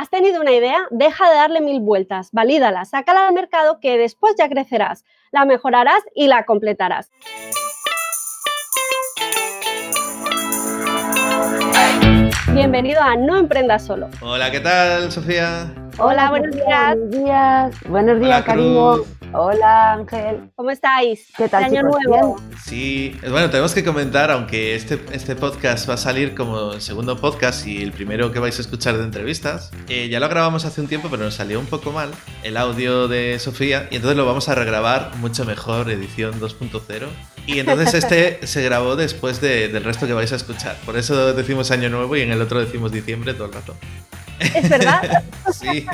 Has tenido una idea, deja de darle mil vueltas, valídala, sácala al mercado que después ya crecerás, la mejorarás y la completarás. Bienvenido a No Emprendas Solo. Hola, ¿qué tal, Sofía? Hola, buenos días. Buenos días, buenos días, Hola, cariño. Cruz. Hola, Ángel. ¿Cómo estáis? ¿Qué tal, Año chicos? nuevo. Sí, bueno, tenemos que comentar, aunque este, este podcast va a salir como el segundo podcast y el primero que vais a escuchar de entrevistas, eh, ya lo grabamos hace un tiempo, pero nos salió un poco mal el audio de Sofía y entonces lo vamos a regrabar mucho mejor, edición 2.0. Y entonces este se grabó después de- del resto que vais a escuchar. Por eso decimos año nuevo y en el otro decimos diciembre todo el rato. Es verdad, Sí.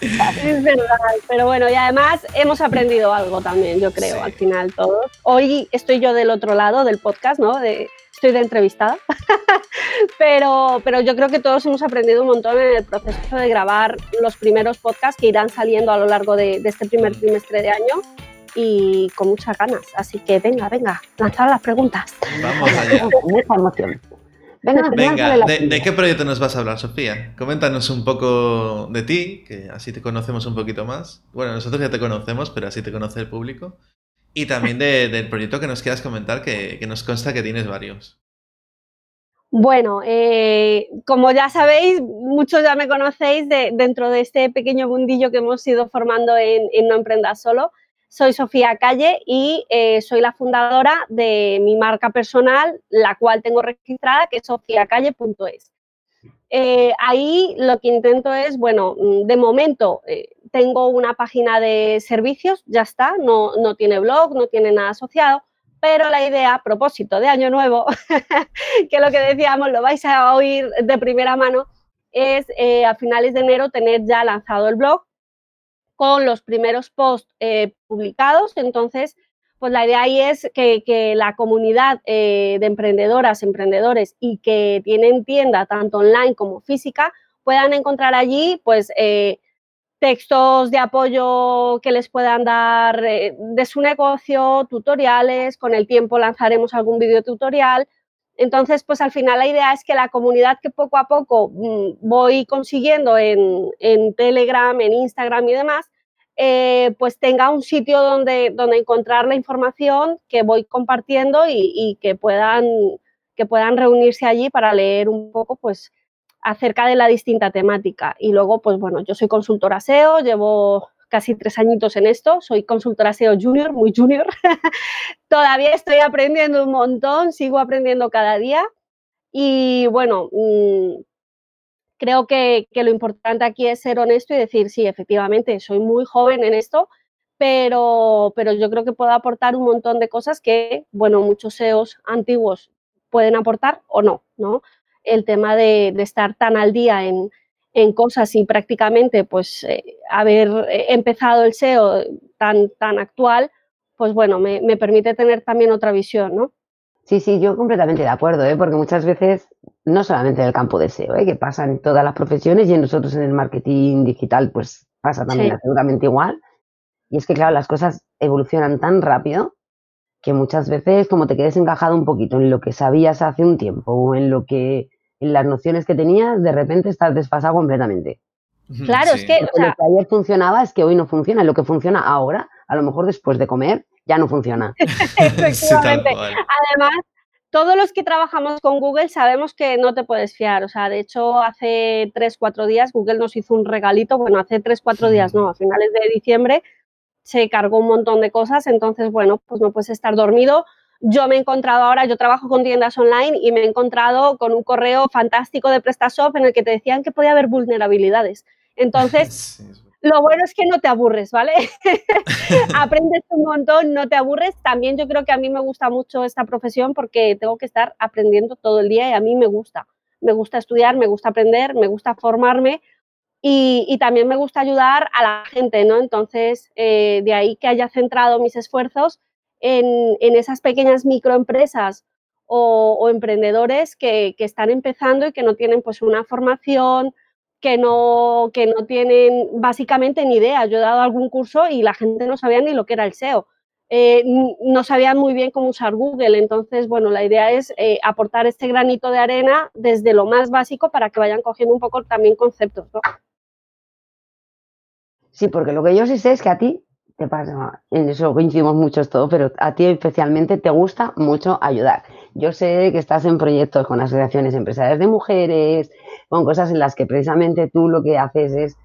es verdad. Pero bueno, y además hemos aprendido algo también, yo creo, Sí. al final todos. Hoy estoy yo del otro lado del podcast, ¿no? De, estoy de entrevistada. pero, pero yo creo que todos hemos aprendido un montón en el proceso de grabar los primeros podcasts que irán saliendo a lo largo de, de este primer trimestre de año y con muchas ganas. Así que venga, venga, lanzad las preguntas. Vamos allá. Mucha emoción. Venga, Venga, ¿de, de qué proyecto nos vas a hablar, Sofía? Coméntanos un poco de ti, que así te conocemos un poquito más. Bueno, nosotros ya te conocemos, pero así te conoce el público. Y también de- del proyecto que nos quieras comentar, que, que nos consta que tienes varios. Bueno, eh, como ya sabéis, muchos ya me conocéis de- dentro de este pequeño mundillo que hemos ido formando en, en No Emprendas Solo. Soy Sofía Calle y eh, soy la fundadora de mi marca personal, la cual tengo registrada, que es sofiacalle.es. Eh, ahí lo que intento es, bueno, mm, de momento eh, tengo una página de servicios, ya está, no, no tiene blog, no tiene nada asociado, pero la idea, a propósito de Año Nuevo, que lo que decíamos lo vais a oír de primera mano, es eh, a finales de enero tener ya lanzado el blog con los primeros posts eh, publicados. Entonces, pues la idea ahí es que, que la comunidad eh, de emprendedoras, emprendedores y que tienen tienda tanto online como física puedan encontrar allí, pues, eh, textos de apoyo que les puedan dar de su negocio, tutoriales, con el tiempo lanzaremos algún vídeo tutorial. Entonces, pues al final la idea es que la comunidad que poco a poco mm, voy consiguiendo en, en Telegram, en Instagram y demás, eh, pues tenga un sitio donde, donde encontrar la información que voy compartiendo y, y que, puedan, que puedan reunirse allí para leer un poco, pues, acerca de la distinta temática. Y luego, pues bueno, yo soy consultora SEO, llevo casi tres añitos en esto, soy consultora SEO junior, muy junior. Todavía estoy aprendiendo un montón, sigo aprendiendo cada día. Y bueno, mm, creo que, que lo importante aquí es ser honesto y decir, sí, efectivamente, soy muy joven en esto, pero, pero yo creo que puedo aportar un montón de cosas que, bueno, muchos SEOs antiguos pueden aportar o no, ¿no? El tema de, de estar tan al día en, en cosas y prácticamente, pues, eh, haber eh, empezado el SEO tan, tan actual, pues bueno, me, me permite tener también otra visión, ¿no? Sí, sí, yo completamente de acuerdo, ¿eh? porque muchas veces, no solamente en el campo de SEO, ¿eh? que pasa en todas las profesiones y en nosotros en el marketing digital, pues pasa también Sí. absolutamente igual. Y es que, claro, las cosas evolucionan tan rápido que muchas veces, como te quedes encajado un poquito en lo que sabías hace un tiempo o en lo que, en las nociones que tenías, de repente estás desfasado completamente. Claro, es que- sea- lo que ayer funcionaba es que hoy no funciona. y Lo que funciona ahora, a lo mejor después de comer, ya no funciona. Efectivamente. Además, todos los que trabajamos con Google sabemos que no te puedes fiar. O sea, de hecho, hace tres, cuatro días Google nos hizo un regalito. Bueno, hace tres, cuatro días, no, a finales de diciembre se cargó un montón de cosas. Entonces, bueno, pues no puedes estar dormido. Yo me he encontrado ahora, yo trabajo con tiendas online y me he encontrado con un correo fantástico de PrestaShop en el que te decían que podía haber vulnerabilidades. Entonces, Sí, lo bueno es que no te aburres, ¿vale? Aprendes un montón, no te aburres. También yo creo que a mí me gusta mucho esta profesión porque tengo que estar aprendiendo todo el día y a mí me gusta. Me gusta estudiar, me gusta aprender, me gusta formarme y, y también me gusta ayudar a la gente, ¿no? Entonces, eh, de ahí que haya centrado mis esfuerzos en, en esas pequeñas microempresas o, emprendedores que, que están empezando y que no tienen pues una formación, que no, que no tienen básicamente ni idea. Yo he dado algún curso y la gente no sabía ni lo que era el SEO. Eh, no sabían muy bien cómo usar Google. Entonces, bueno, la idea es eh, aportar este granito de arena desde lo más básico para que vayan cogiendo un poco también conceptos. ¿no? Sí, porque lo que yo sí sé es que a ti te pasa, en eso coincidimos mucho todo, pero a ti especialmente te gusta mucho ayudar. Yo sé que estás en proyectos con asociaciones empresariales de mujeres, con cosas en las que precisamente tú lo que haces es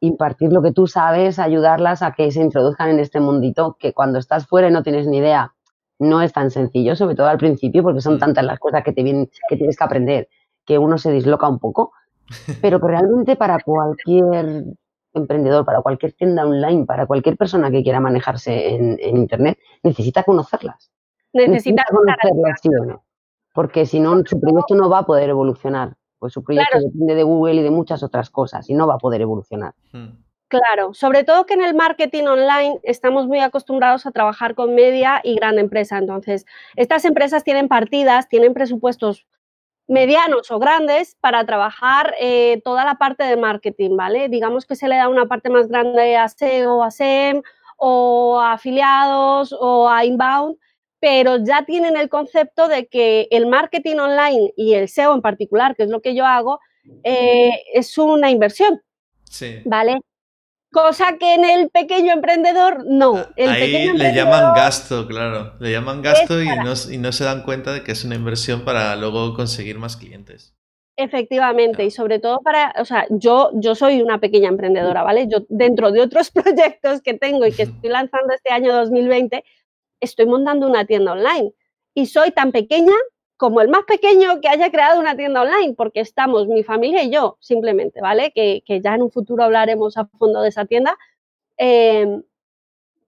impartir lo que tú sabes, ayudarlas a que se introduzcan en este mundito que cuando estás fuera y no tienes ni idea, no es tan sencillo, sobre todo al principio, porque son tantas las cosas que, te vienen, que tienes que aprender que uno se disloca un poco, pero que realmente para cualquier emprendedor, para cualquier tienda online, para cualquier persona que quiera manejarse en, Internet, necesita conocerlas. Necesita, conocerlas, sí o no. Porque si no, su proyecto no va a poder evolucionar. Pues su proyecto depende de Google y de muchas otras cosas y no va a poder evolucionar. Hmm. Claro, sobre todo que en el marketing online estamos muy acostumbrados a trabajar con media y gran empresa. Entonces, estas empresas tienen partidas, tienen presupuestos medianos o grandes para trabajar eh, toda la parte de marketing, ¿vale? Digamos que se le da una parte más grande a SEO, a SEM o a afiliados o a inbound, pero ya tienen el concepto de que el marketing online y el SEO en particular, que es lo que yo hago, eh, es una inversión, sí. ¿vale? Cosa que en el pequeño emprendedor no. Ah, el Ahí le llaman gasto, claro. Le llaman gasto y no, y no, se dan cuenta de que es una inversión para luego conseguir más clientes. Efectivamente, y sobre todo para, o sea, yo, yo soy una pequeña emprendedora, ¿vale? Yo dentro de otros proyectos que tengo y que estoy lanzando este año 2020, estoy montando una tienda online. Y soy tan pequeña como el más pequeño que haya creado una tienda online, porque estamos mi familia y yo, simplemente, ¿vale? Que, ya en un futuro hablaremos a fondo de esa tienda. Em,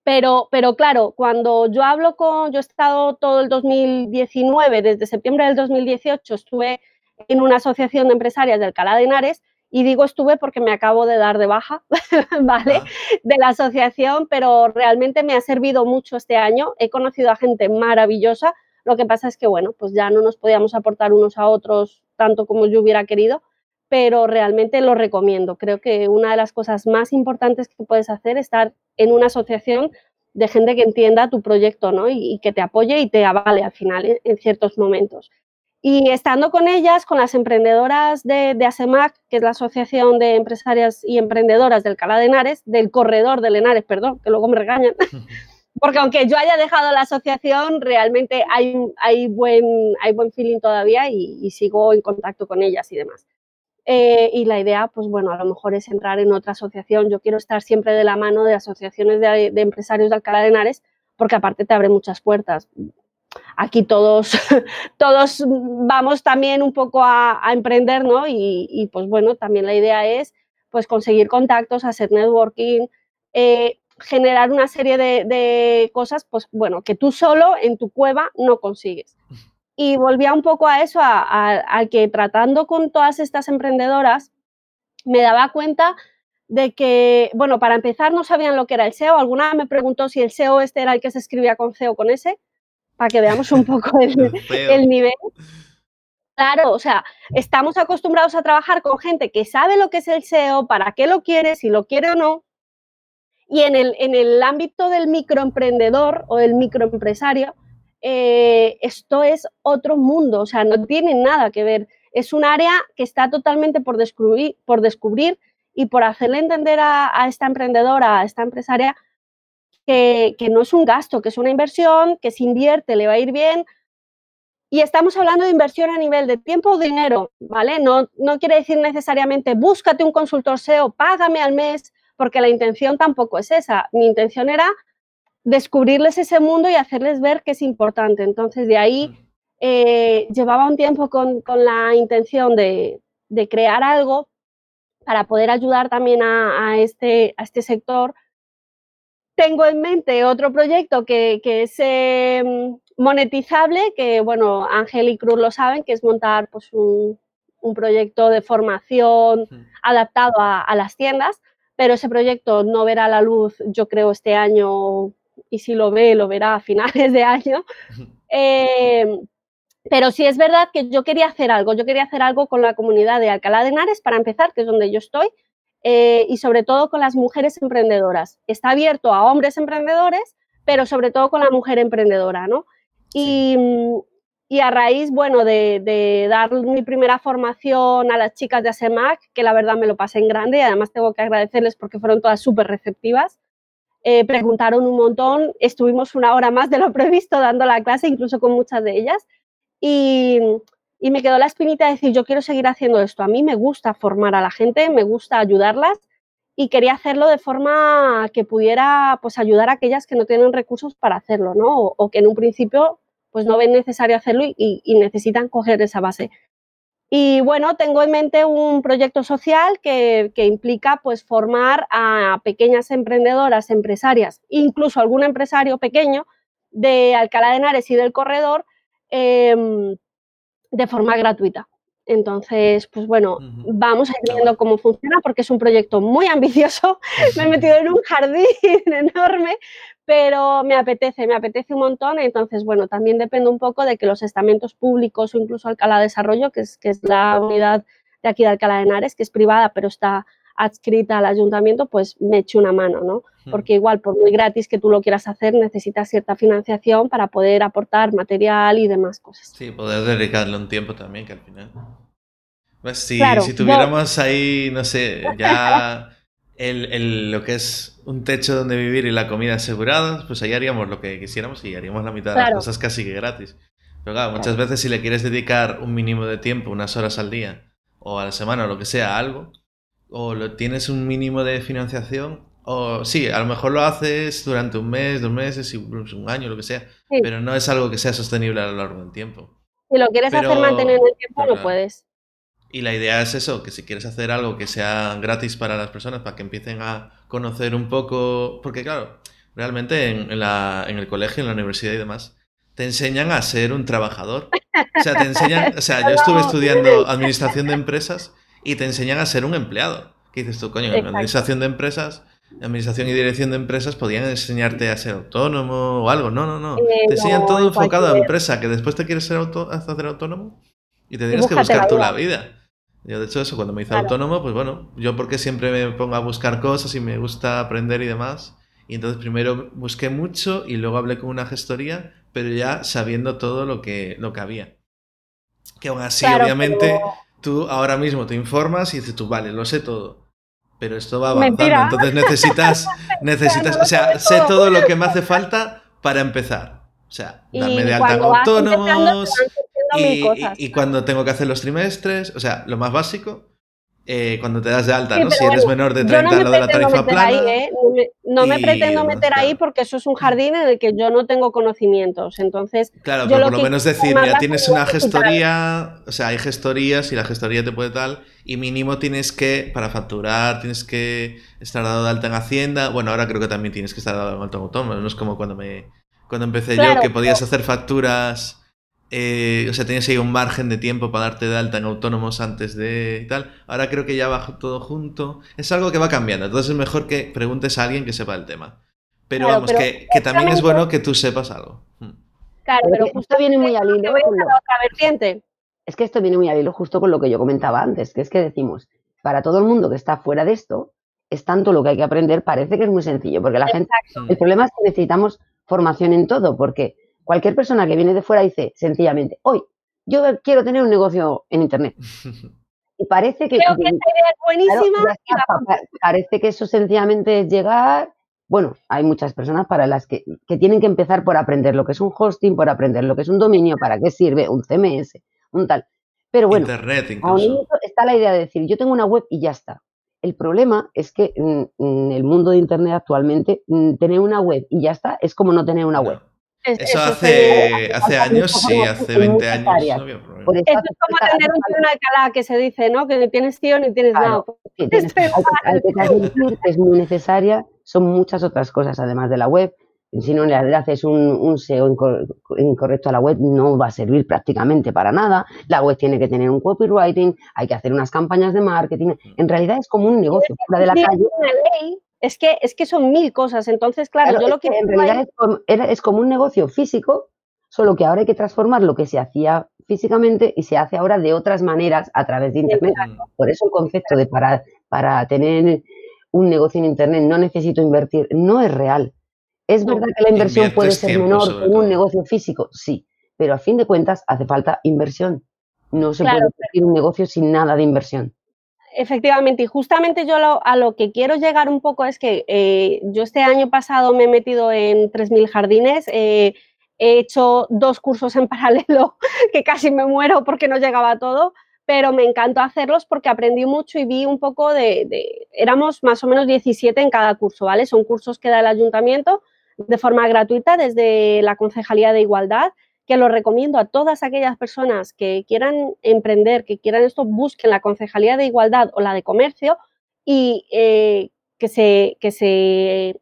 pero, pero claro, cuando yo hablo con, yo he estado todo el 2019, desde septiembre del 2018, estuve en una asociación de empresarias de Alcalá de Henares, y digo estuve porque me acabo de dar de baja, ¿vale? Ah. De la asociación, pero realmente me ha servido mucho este año. He conocido a gente maravillosa, lo que pasa es que, bueno, pues ya no nos podíamos aportar unos a otros tanto como yo hubiera querido, pero realmente lo recomiendo. Creo que una de las cosas más importantes que puedes hacer es estar en una asociación de gente que entienda tu proyecto ¿no? y, que te apoye y te avale al final en, ciertos momentos. Y estando con ellas, con las emprendedoras de, de, ASEMAC, que es la Asociación de Empresarias y Emprendedoras del Cala de Henares, del Corredor de Henares, perdón, que luego me regañan, porque aunque yo haya dejado la asociación, realmente hay, hay, buen, hay buen feeling todavía y, sigo en contacto con ellas y demás. Eh, y la idea, pues bueno, a lo mejor es entrar en otra asociación. Yo quiero estar siempre de la mano de asociaciones de, empresarios de Alcalá de Henares, porque aparte te abre muchas puertas. Aquí todos, todos vamos también un poco a, emprender, ¿no? Y, y, pues bueno, también la idea es pues conseguir contactos, hacer networking, eh, generar una serie de, cosas, pues bueno, que tú solo en tu cueva no consigues. Y volvía un poco a eso, a, que tratando con todas estas emprendedoras, me daba cuenta de que, bueno, para empezar no sabían lo que era el SEO. Alguna me preguntó si el SEO este era el que se escribía con C o con S, para que veamos un poco el, el nivel. Claro, o sea, estamos acostumbrados a trabajar con gente que sabe lo que es el SEO, para qué lo quiere, si lo quiere o no, y en el, en el ámbito del microemprendedor o del microempresario, eh, esto es otro mundo, o sea, no tiene nada que ver. Es un área que está totalmente por descubrir, por descubrir y por hacerle entender a, esta emprendedora, a esta empresaria, que, que, no es un gasto, que es una inversión, que si invierte le va a ir bien. Y estamos hablando de inversión a nivel de tiempo o dinero, ¿vale? No, no quiere decir necesariamente búscate un consultor SEO, págame al mes, porque la intención tampoco es esa. Mi intención era descubrirles ese mundo y hacerles ver que es importante. Entonces, de ahí eh, llevaba un tiempo con, la intención de, crear algo para poder ayudar también a, este, a este sector. Tengo en mente otro proyecto que, es em, monetizable, que bueno, Ángel y Cruz lo saben, que es montar pues, un, proyecto de formación adaptado a las tiendas pero ese proyecto no verá la luz, yo creo, este año, y si lo ve, lo verá a finales de año. Eh, pero sí es verdad que yo quería hacer algo, yo quería hacer algo con la comunidad de Alcalá de Henares, para empezar, que es donde yo estoy, eh, y sobre todo con las mujeres emprendedoras. Está abierto a hombres emprendedores, pero sobre todo con la mujer emprendedora, ¿no? Y, y a raíz, bueno, de, dar mi primera formación a las chicas de ASEMAC, que la verdad me lo pasé en grande y además tengo que agradecerles porque fueron todas súper receptivas, eh, preguntaron un montón, estuvimos una hora más de lo previsto dando la clase, incluso con muchas de ellas, y, y me quedó la espinita de decir, yo quiero seguir haciendo esto, a mí me gusta formar a la gente, me gusta ayudarlas y quería hacerlo de forma que pudiera pues, ayudar a aquellas que no tienen recursos para hacerlo, ¿no? o que en un principio pues no ven necesario hacerlo y, necesitan coger esa base. Y bueno, tengo en mente un proyecto social que, implica pues formar a pequeñas emprendedoras, empresarias, incluso algún empresario pequeño de Alcalá de Henares y del corredor em, de forma gratuita. Entonces, pues bueno, vamos a ir viendo cómo funciona porque es un proyecto muy ambicioso. Me he metido en un jardín enorme, pero me apetece, me apetece un montón. Entonces, bueno, también depende un poco de que los estamentos públicos o incluso Alcalá Desarrollo, que es, que es la unidad de aquí de Alcalá de Henares, que es privada, pero está adscrita al ayuntamiento, pues me eche una mano, ¿no? Hmm. Porque igual, por muy gratis que tú lo quieras hacer, necesitas cierta financiación para poder aportar material y demás cosas. Sí, poder dedicarle un tiempo también, que al final... Pues si, si tuviéramos ahí, no sé, ya el, lo que es un techo donde vivir y la comida asegurada, pues ahí haríamos lo que quisiéramos y haríamos la mitad de las cosas casi que gratis. Pero claro, muchas veces si le quieres dedicar un mínimo de tiempo, unas horas al día, o a la semana, o lo que sea, algo, o lo tienes un mínimo de financiación, o sí, a lo mejor lo haces durante un mes, dos meses, un año, lo que sea, pero no es algo que sea sostenible a lo largo del tiempo. Si lo quieres hacer mantener el tiempo, no puedes. Y la idea es eso, que si quieres hacer algo que sea gratis para las personas, para que empiecen a conocer un poco, porque claro, realmente en, la, en el colegio, en la universidad y demás, te enseñan a ser un trabajador. O sea, te enseñan, o sea, yo estuve estudiando administración de empresas y te enseñan a ser un empleado. ¿Qué dices tú, coño? En administración de empresas, administración y dirección de empresas podían enseñarte a ser autónomo o algo. No, no, no. te enseñan todo enfocado a empresa, que después te quieres ser auto, hacer autónomo y te tienes que buscar tú la vida. Yo, de hecho, eso, cuando me hice autónomo, pues bueno, yo porque siempre me pongo a buscar cosas y me gusta aprender y demás. Y entonces primero busqué mucho y luego hablé con una gestoría, pero ya sabiendo todo lo que, lo que había. Que aún así, obviamente, tú ahora mismo te informas y dices tú, vale, lo sé todo. Pero esto va avanzando, entonces necesitas, necesitas, o sea, sé todo lo que me hace falta para empezar. O sea, darme de alta y, cuando tengo que hacer los trimestres, o sea, lo más básico, eh, cuando te das de alta, ¿no? Si eres menor de 30, lo de la tarifa plana. ¿eh? No me, pretendo meter ahí porque eso es un jardín en el que yo no tengo conocimientos. Entonces, claro, pero por lo menos decir, ya tienes una gestoría, o sea, hay gestorías y la gestoría te puede tal, y mínimo tienes que, para facturar, tienes que estar dado de alta en Hacienda. Bueno, ahora creo que también tienes que estar dado en alta autónomo, no es como cuando me cuando empecé yo, que podías hacer facturas eh, o sea, tenías ahí un margen de tiempo para darte de alta en autónomos antes de y tal. Ahora creo que ya va todo junto. Es algo que va cambiando. Entonces es mejor que preguntes a alguien que sepa el tema. Pero vamos, que, también es bueno que tú sepas algo. Hmm. Claro, pero justo viene muy al hilo. Es que esto viene muy al hilo justo con lo que yo comentaba antes, que es que decimos, para todo el mundo que está fuera de esto, es tanto lo que hay que aprender, parece que es muy sencillo, porque la gente, el problema es que necesitamos formación en todo, porque Cualquier persona que viene de fuera dice sencillamente, hoy, yo quiero tener un negocio en Internet. Y parece que... Creo que esta idea es buenísima. parece que eso sencillamente es llegar... Bueno, hay muchas personas para las que, tienen que empezar por aprender lo que es un hosting, por aprender lo que es un dominio, para qué sirve, un CMS, un tal. Pero bueno, Internet incluso. está la idea de decir, yo tengo una web y ya está. El problema es que en, el mundo de Internet actualmente, mm, tener una web y ya está es como no tener una web. Eso, hace, hace años, sí, hace 20 años. No había problema. Eso es como tener un tío en Alcalá que se dice, ¿no? Que ni tienes tío ni tienes nada. es muy necesaria, son muchas otras cosas además de la web. Si no le haces un, un SEO incorrecto a la web, no va a servir prácticamente para nada. La web tiene que tener un copywriting, hay que hacer unas campañas de marketing. En realidad es como un negocio fuera de la calle. Es que, es que son mil cosas. Entonces, claro, yo lo que. En realidad es como, es como un negocio físico, solo que ahora hay que transformar lo que se hacía físicamente y se hace ahora de otras maneras a través de Internet. Por eso el concepto de para, para tener un negocio en Internet no necesito invertir, no es real. Es verdad que la inversión puede ser menor en un negocio físico, sí, pero a fin de cuentas hace falta inversión. No se puede hacer un negocio sin nada de inversión. Efectivamente, y justamente yo a lo que quiero llegar un poco es que eh, yo este año pasado me he metido en 3.000 jardines, eh, he hecho dos cursos en paralelo que casi me muero porque no llegaba todo, pero me encantó hacerlos porque aprendí mucho y vi un poco de, de, éramos más o menos 17 en cada curso, ¿vale? Son cursos que da el ayuntamiento de forma gratuita desde la Concejalía de Igualdad que lo recomiendo a todas aquellas personas que quieran emprender, que quieran esto, busquen la Concejalía de Igualdad o la de Comercio y eh, que, se, que, se,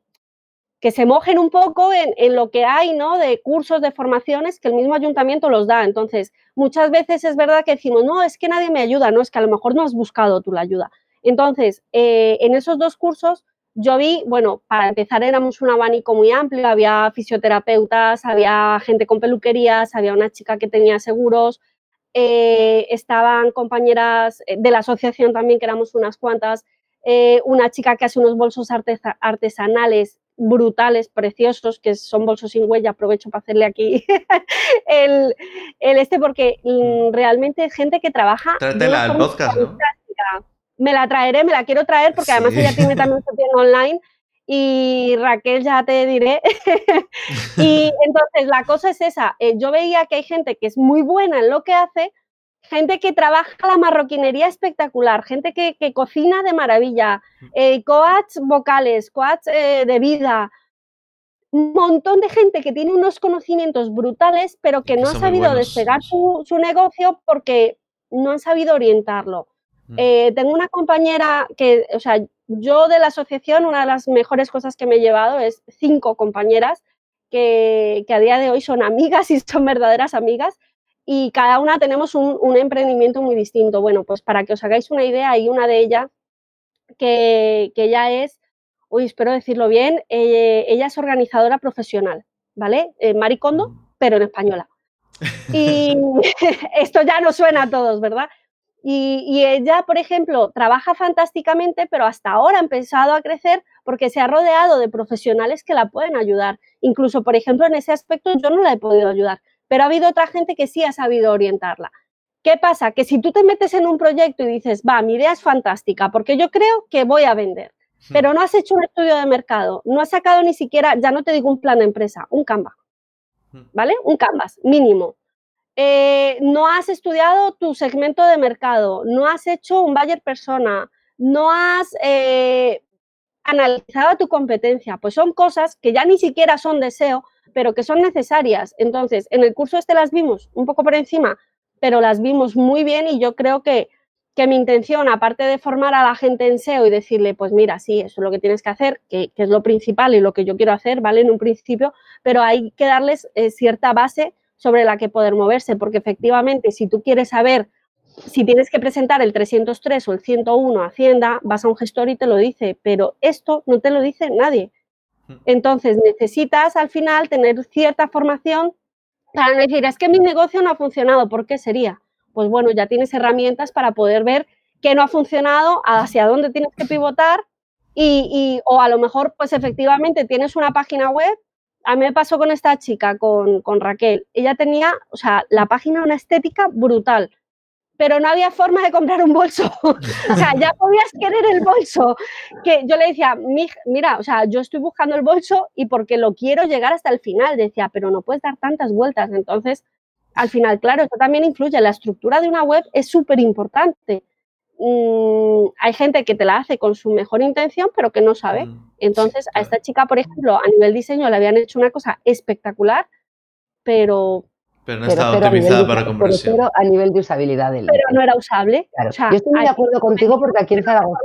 que se mojen un poco en, lo que hay ¿no? de cursos, de formaciones que el mismo ayuntamiento los da. Entonces, muchas veces es verdad que decimos, no, es que nadie me ayuda, no, es que a lo mejor no has buscado tú la ayuda. Entonces, eh, en esos dos cursos yo vi, bueno, para empezar éramos un abanico muy amplio, había fisioterapeutas, había gente con peluquerías, había una chica que tenía seguros, eh, estaban compañeras eh, de la asociación también, que éramos unas cuantas, eh, una chica que hace unos bolsos artesanales brutales, preciosos, que son bolsos sin huella, aprovecho para hacerle aquí el, este, porque mm, realmente gente que trabaja... Al podcast, ¿no? Me la traeré, me la quiero traer porque además ella tiene también su tienda online y Raquel ya te diré. y entonces la cosa es esa, eh, yo veía que hay gente que es muy buena en lo que hace, gente que trabaja la marroquinería espectacular, gente que, cocina de maravilla, eh, coach vocales, coach eh, de vida, un montón de gente que tiene unos conocimientos brutales, pero que no ha sabido despegar su, su negocio porque no han sabido orientarlo. Mm. Eh, tengo una compañera que, o sea, yo de la asociación, una de las mejores cosas que me he llevado es cinco compañeras que, a día de hoy son amigas y son verdaderas amigas y cada una tenemos un, emprendimiento muy distinto. Bueno, pues para que os hagáis una idea, hay una de ellas que, que ya es, uy, espero decirlo bien, eh, ella es organizadora profesional, ¿vale? Eh, Maricondo, mm. pero en española. Y esto ya no suena a todos, ¿verdad? Y, ella, por ejemplo, trabaja fantásticamente, pero hasta ahora ha empezado a crecer porque se ha rodeado de profesionales que la pueden ayudar. Incluso, por ejemplo, en ese aspecto yo no la he podido ayudar, pero ha habido otra gente que sí ha sabido orientarla. ¿Qué pasa? Que si tú te metes en un proyecto y dices, va, mi idea es fantástica, porque yo creo que voy a vender, hmm. pero no has hecho un estudio de mercado, no has sacado ni siquiera, ya no te digo un plan de empresa, un Canva, hmm. ¿vale? Un Canvas mínimo eh, no has estudiado tu segmento de mercado, no has hecho un buyer persona, no has eh, analizado tu competencia, pues son cosas que ya ni siquiera son deseo, pero que son necesarias. Entonces, en el curso este las vimos un poco por encima, pero las vimos muy bien y yo creo que, que mi intención, aparte de formar a la gente en SEO y decirle, pues mira, sí, eso es lo que tienes que hacer, que, es lo principal y lo que yo quiero hacer, ¿vale? En un principio, pero hay que darles eh, cierta base sobre la que poder moverse, porque efectivamente si tú quieres saber si tienes que presentar el 303 o el 101 a Hacienda, vas a un gestor y te lo dice, pero esto no te lo dice nadie. Hmm. Entonces necesitas al final tener cierta formación para no decir, es que mi negocio no ha funcionado, ¿por qué sería? Pues bueno, ya tienes herramientas para poder ver qué no ha funcionado, hacia dónde tienes que pivotar y, y o a lo mejor pues efectivamente tienes una página web a mí me pasó con esta chica, con, Raquel. Ella tenía, o sea, la página una estética brutal, pero no había forma de comprar un bolso. o sea, ya podías querer el bolso. Que yo le decía, mira, o sea, yo estoy buscando el bolso y porque lo quiero llegar hasta el final. Decía, pero no puedes dar tantas vueltas. Entonces, al final, claro, esto también influye. La estructura de una web es súper importante. Mm, hay gente que te la hace con su mejor intención, pero que no sabe. Mm, Entonces, a esta chica, por ejemplo, a nivel diseño le habían hecho una cosa espectacular, pero... Pero no estaba optimizada para conversión. Pero a nivel de usabilidad. Del, pero no era usable. yo estoy de acuerdo contigo porque aquí en Zaragoza...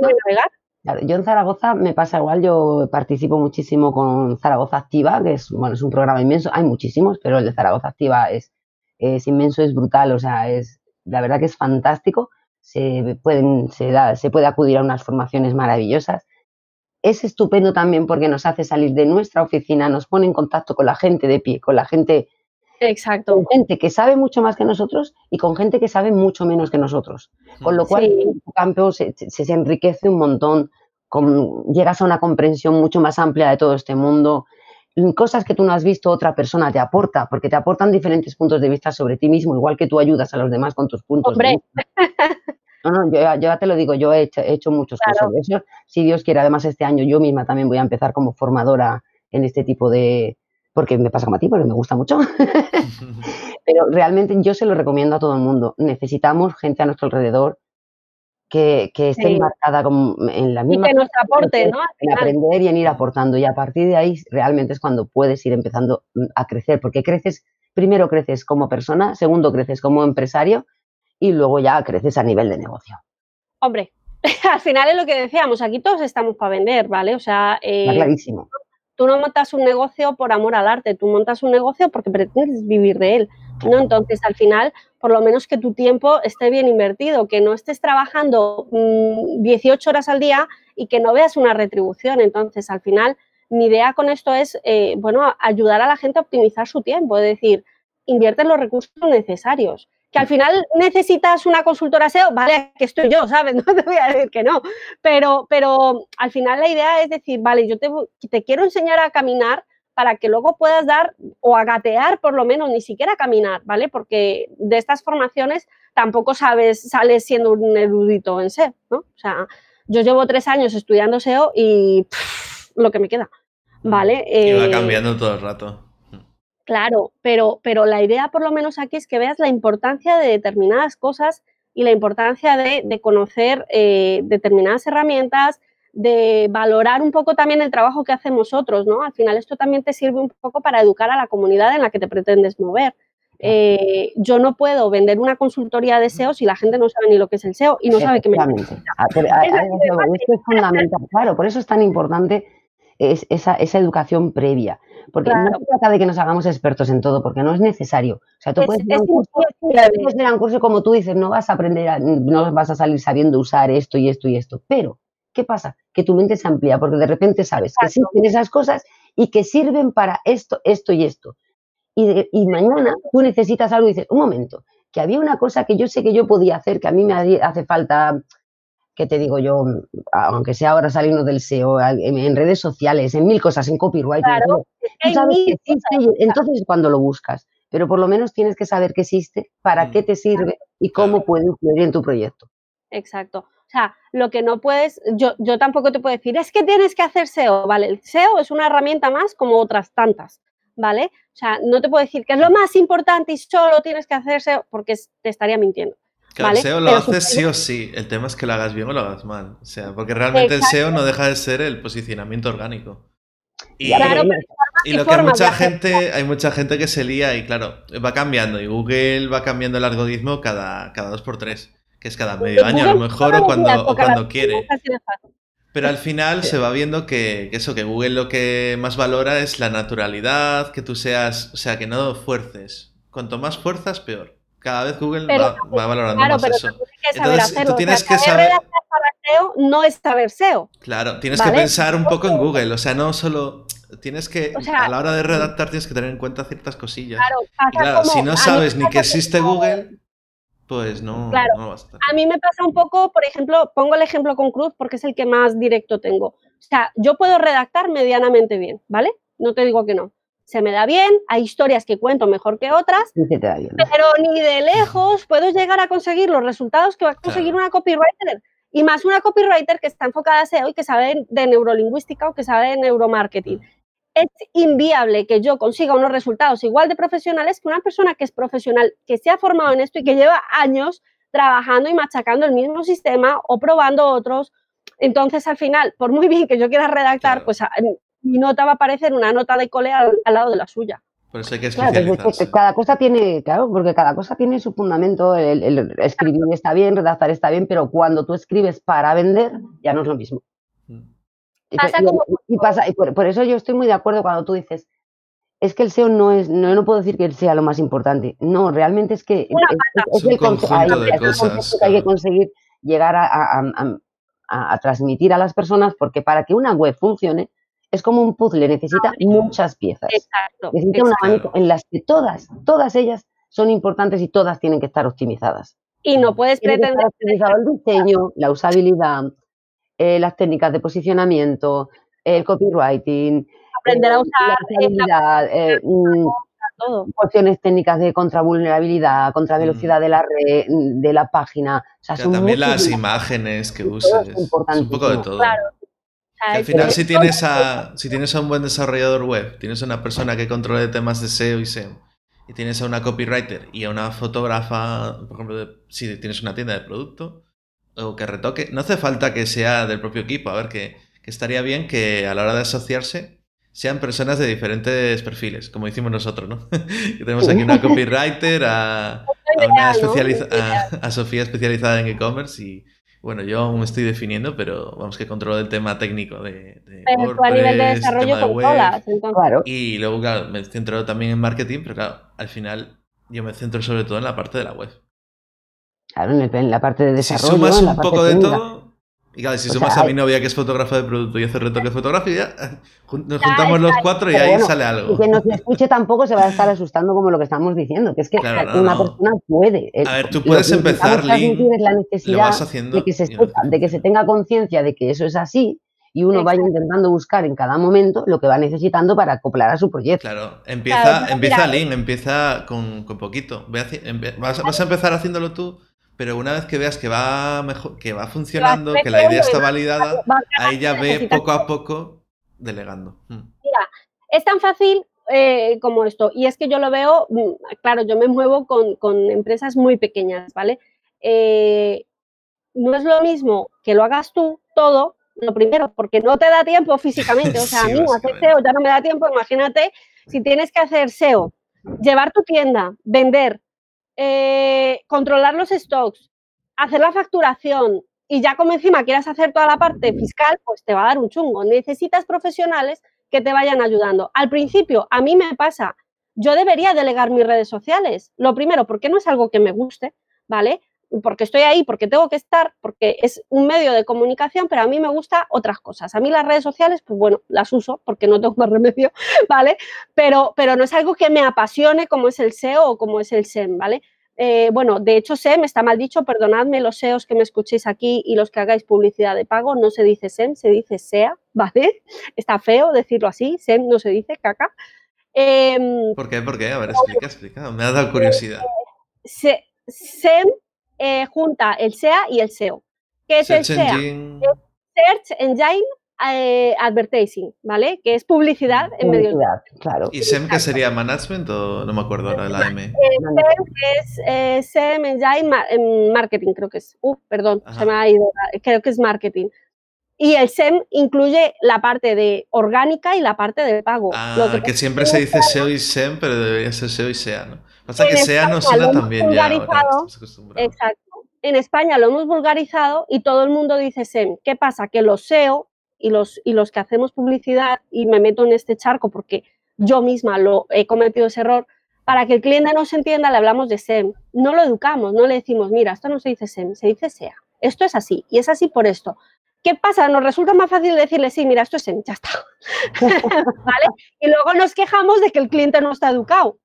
yo en Zaragoza me pasa igual, yo participo muchísimo con Zaragoza Activa, que es, bueno, es un programa inmenso, hay muchísimos, pero el de Zaragoza Activa es, es inmenso, es brutal, o sea, es la verdad que es fantástico se, pueden, se, da, se puede acudir a unas formaciones maravillosas. Es estupendo también porque nos hace salir de nuestra oficina, nos pone en contacto con la gente de pie, con la gente Exacto. Con gente que sabe mucho más que nosotros y con gente que sabe mucho menos que nosotros. Con lo cual, en tu campo se, se, enriquece un montón, con, llegas a una comprensión mucho más amplia de todo este mundo. Cosas que tú no has visto, otra persona te aporta, porque te aportan diferentes puntos de vista sobre ti mismo, igual que tú ayudas a los demás con tus puntos de vista. No, no, yo, ya te lo digo, yo he hecho, muchos cursos de eso. Si Dios quiere, además este año yo misma también voy a empezar como formadora en este tipo de, porque me pasa como a ti, porque me gusta mucho. Pero realmente yo se lo recomiendo a todo el mundo. Necesitamos gente a nuestro alrededor que, que esté marcada en la misma... Y que nos aporte, ¿no? En aprender y en ir aportando. Y a partir de ahí realmente es cuando puedes ir empezando mm, a crecer, porque creces, primero creces como persona, segundo creces como empresario y luego ya creces a nivel de negocio. Hombre, al final es lo que decíamos, aquí todos estamos para vender, ¿vale? O sea, eh, clarísimo. Tú no montas un negocio por amor al arte, tú montas un negocio porque pretendes vivir de él, ¿no? Entonces, al final, por lo menos que tu tiempo esté bien invertido, que no estés trabajando 18 mm, horas al día y que no veas una retribución. Entonces, al final, mi idea con esto es, eh, bueno, ayudar a la gente a optimizar su tiempo, es decir, invierte los recursos necesarios que al final necesitas una consultora SEO, vale, que estoy yo, ¿sabes? No te voy a decir que no, pero, pero al final la idea es decir, vale, yo te, te quiero enseñar a caminar para que luego puedas dar o a gatear por lo menos, ni siquiera caminar, ¿vale? Porque de estas formaciones tampoco sabes, sales siendo un erudito en SEO, ¿no? O sea, yo llevo tres años estudiando SEO y lo que me queda, ¿vale? Y va eh, cambiando todo el rato. Claro, pero, pero la idea por lo menos aquí es que veas la importancia de determinadas cosas y la importancia de, conocer eh, determinadas herramientas, de valorar un poco también el trabajo que hacemos otros, ¿no? Al final esto también te sirve un poco para educar a la comunidad en la que te pretendes mover. Eh, yo no puedo vender una consultoría de SEO si la gente no sabe ni lo que es el SEO y no sabe que me... Esto es fundamental, claro, por eso es tan importante esa, esa educación previa. Porque no se trata de que nos hagamos expertos en todo, porque no es necesario. O sea, tú puedes, es, un curso, puedes un curso como tú dices, no vas a aprender, no vas a salir sabiendo usar esto y esto y esto. Pero, ¿qué pasa? Que tu mente se amplía, porque de repente sabes que existen esas cosas y que sirven para esto, esto y esto. Y, y mañana tú necesitas algo y dices, un momento, que había una cosa que yo sé que yo podía hacer, que a mí me hace falta ¿qué te digo yo? Aunque sea ahora salirnos del SEO, en, redes sociales, en mil cosas, en copyright. entonces cuando lo buscas. Pero por lo menos tienes que saber que existe, para qué te sirve y cómo puede influir en tu proyecto. Exacto. O sea, lo que no puedes, yo, yo tampoco te puedo decir, es que tienes que hacer SEO, ¿vale? El SEO es una herramienta más como otras tantas, ¿vale? O sea, no te puedo decir que es lo más importante y solo tienes que hacer SEO porque te estaría mintiendo. Claro, el SEO lo haces sí o sí. El tema es que lo hagas bien o lo hagas mal. O sea, porque realmente el SEO no deja de ser el posicionamiento orgánico. Y, y lo que hay mucha gente, hay mucha gente que se lía y claro, va cambiando. Y Google va cambiando el algoritmo cada, cada dos por tres, que es cada medio año a lo mejor o cuando, o cuando quiere. Pero al final se va viendo que, que, eso, que Google lo que más valora es la naturalidad, que tú seas, o sea, que no fuerces. Cuanto más fuerzas, peor cada vez Google va, valorando más eso. Entonces, tú tienes que saber. SEO no es saber SEO. Claro, tienes que pensar un poco en Google, o sea, no solo. Tienes que, a la hora de redactar, tienes que tener en cuenta ciertas cosillas. Claro, claro si no sabes ni que existe Google, pues no, claro. no a mí me pasa un poco, por ejemplo, pongo el ejemplo con Cruz porque es el que más directo tengo. O sea, yo puedo redactar medianamente bien, ¿vale? No te digo que no se me da bien, hay historias que cuento mejor que otras, pero ni de lejos puedo llegar a conseguir los resultados que va a conseguir una copywriter. Y más una copywriter que está enfocada a SEO y que sabe de neurolingüística o que sabe de neuromarketing. Es inviable que yo consiga unos resultados igual de profesionales que una persona que es profesional, que se ha formado en esto y que lleva años trabajando y machacando el mismo sistema o probando otros. Entonces, al final, por muy bien que yo quiera redactar, pues mi nota va a aparecer una nota de cole al, lado de la suya. Por eso hay que cada cosa tiene, claro, porque cada cosa tiene su fundamento. El, escribir está bien, redactar está bien, pero cuando tú escribes para vender, ya no es lo mismo. Mm. Y, pasa, y por, eso yo estoy muy de acuerdo cuando tú dices, es que el SEO no es, no, no puedo decir que sea lo más importante. No, realmente es que es, el concepto de cosas, que hay que conseguir llegar a, a transmitir a las personas, porque para que una web funcione, es como un puzzle, necesita muchas piezas. Exacto. Necesita un abanico en las que todas, todas ellas son importantes y todas tienen que estar optimizadas. Y no puedes pretender. optimizado el diseño, la usabilidad, eh, las técnicas de posicionamiento, el copywriting, aprender a usar eh, mm, cuestiones técnicas de contravulnerabilidad, contravelocidad mm. de la red, mm, de la página. también las imágenes que uses. Es, un poco de todo. al final, si tienes, a, si tienes a un buen desarrollador web, tienes a una persona que controle temas de SEO y SEM, y tienes a una copywriter y a una fotógrafa, por ejemplo, si tienes una tienda de producto, o que retoque, no hace falta que sea del propio equipo. A ver, que, que estaría bien que a la hora de asociarse sean personas de diferentes perfiles, como hicimos nosotros, ¿no? que tenemos aquí una copywriter, a, una a, Sofía especializada en e-commerce y bueno, yo aún me estoy definiendo, pero vamos que controlo el tema técnico de, de a nivel de desarrollo de web, claro. Y luego, claro, me centro también en marketing, pero claro, al final yo me centro sobre todo en la parte de la web. Claro, en, la parte de desarrollo. Si sumas un poco de todo, y claro, si sumas a mi novia que es fotógrafa de producto y hace retoque de fotografía, nos juntamos los cuatro y ahí sale algo. Y que nos escuche tampoco se va a estar asustando como lo que estamos diciendo, que es que una persona puede. A ver, tú puedes empezar, Link, la necesidad de, que se de que se tenga conciencia de que eso es así y uno vaya intentando buscar en cada momento lo que va necesitando para acoplar a su proyecto. Claro, empieza, empieza Link, empieza con, con poquito. Vas, vas a empezar haciéndolo tú pero una vez que veas que va mejor, que va funcionando, que la idea está validada, ahí ya ve poco a poco delegando. Mm. Mira, es tan fácil eh, como esto, y es que yo lo veo, mm, claro, yo me muevo con, empresas muy pequeñas, ¿vale? Eh, no es lo mismo que lo hagas tú todo, lo primero, porque no te da tiempo físicamente, o sea, a mí hacer SEO ya no me da tiempo, imagínate si tienes que hacer SEO, llevar tu tienda, vender, eh, controlar los stocks, hacer la facturación y ya como encima quieras hacer toda la parte fiscal, pues te va a dar un chungo. Necesitas profesionales que te vayan ayudando. Al principio, a mí me pasa, yo debería delegar mis redes sociales. Lo primero, porque no es algo que me guste, ¿vale? Porque estoy ahí, porque tengo que estar, porque es un medio de comunicación, pero a mí me gusta otras cosas. A mí las redes sociales, pues bueno, las uso porque no tengo más remedio, ¿vale? Pero, pero no es algo que me apasione como es el SEO o como es el SEM, ¿vale? Eh, bueno, de hecho, SEM está mal dicho, perdonadme los SEOs que me escuchéis aquí y los que hagáis publicidad de pago, no se dice SEM, se dice SEA, ¿vale? Está feo decirlo así, SEM no se dice caca. Em, ¿Por qué? ¿Por qué? A ver, explica, explica, me ha dado curiosidad. SEM eh, junta el SEA y el SEO. ¿Qué es el SEA? Search Engine eh, Advertising, ¿vale? Que es publicidad en medios. Claro. ¿Y SEM qué sería? ¿Management o no me acuerdo ahora la M? Eh, SEM es SEM Engine Marketing, creo que es. Uh, perdón, se me ha ido. Creo que es marketing. Y el SEM incluye la parte de orgánica y la parte de pago. Ah, que, siempre se dice SEO y SEM, pero debería ser SEO y SEA, ¿no? Pasa que SEA no suena ya. exacto. En España lo hemos vulgarizado y todo el mundo dice SEM. ¿Qué pasa? Que los SEO y los, y los que hacemos publicidad, y me meto en este charco porque yo misma lo he cometido ese error, para que el cliente nos entienda le hablamos de SEM. No lo educamos, no le decimos, mira, esto no se dice SEM, se dice SEA. Esto es así y es así por esto. ¿Qué pasa? Nos resulta más fácil decirle, sí, mira, esto es SEM, ya está. ¿Vale? Y luego nos quejamos de que el cliente no está educado.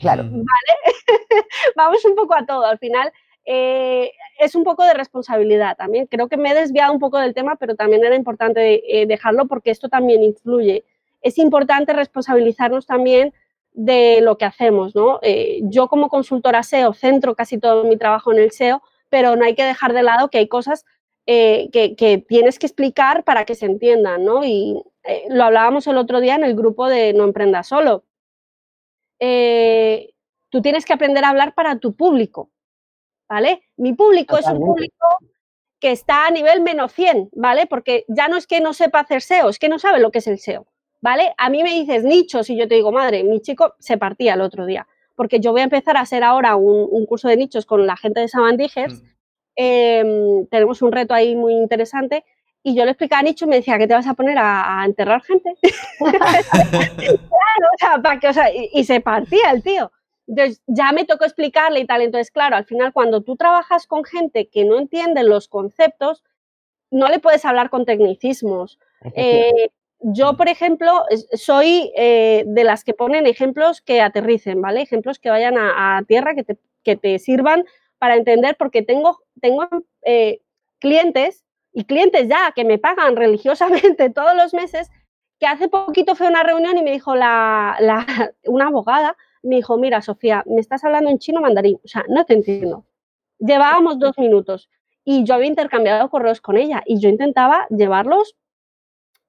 Claro. ¿Vale? Vamos un poco a todo. Al final eh, es un poco de responsabilidad también. Creo que me he desviado un poco del tema, pero también era importante eh, dejarlo porque esto también influye. Es importante responsabilizarnos también de lo que hacemos, ¿no? Eh, yo como consultora SEO centro casi todo mi trabajo en el SEO, pero no hay que dejar de lado que hay cosas que, que, tienes que explicar para que se entiendan, ¿no? Y lo hablábamos el otro día en el grupo de No Emprenda Solo eh, tú tienes que aprender a hablar para tu público, ¿vale? Mi público es un público que está a nivel menos 100, ¿vale? Porque ya no es que no sepa hacer SEO, es que no sabe lo que es el SEO, ¿vale? A mí me dices nichos y yo te digo, madre, mi chico se partía el otro día, porque yo voy a empezar a hacer ahora un, curso de nichos con la gente de Samandijers. Mm. Em, tenemos un reto ahí muy interesante y yo le explicaba a Nicho y me decía, ¿qué te vas a poner a, enterrar gente? claro, o sea, para que, o sea, y, se partía el tío. Entonces, ya me tocó explicarle y tal. Entonces, claro, al final, cuando tú trabajas con gente que no entiende los conceptos, no le puedes hablar con tecnicismos. Eh, yo, por ejemplo, soy eh, de las que ponen ejemplos que aterricen, ¿vale? Ejemplos que vayan a, tierra, que te, que te, sirvan para entender, porque tengo, tengo eh, clientes y clientes ya que me pagan religiosamente todos los meses que hace poquito fue una reunión y me dijo la, una abogada, me dijo, mira, Sofía, me estás hablando en chino mandarín, o sea, no te entiendo. Llevábamos dos minutos y yo había intercambiado correos con ella y yo intentaba llevarlos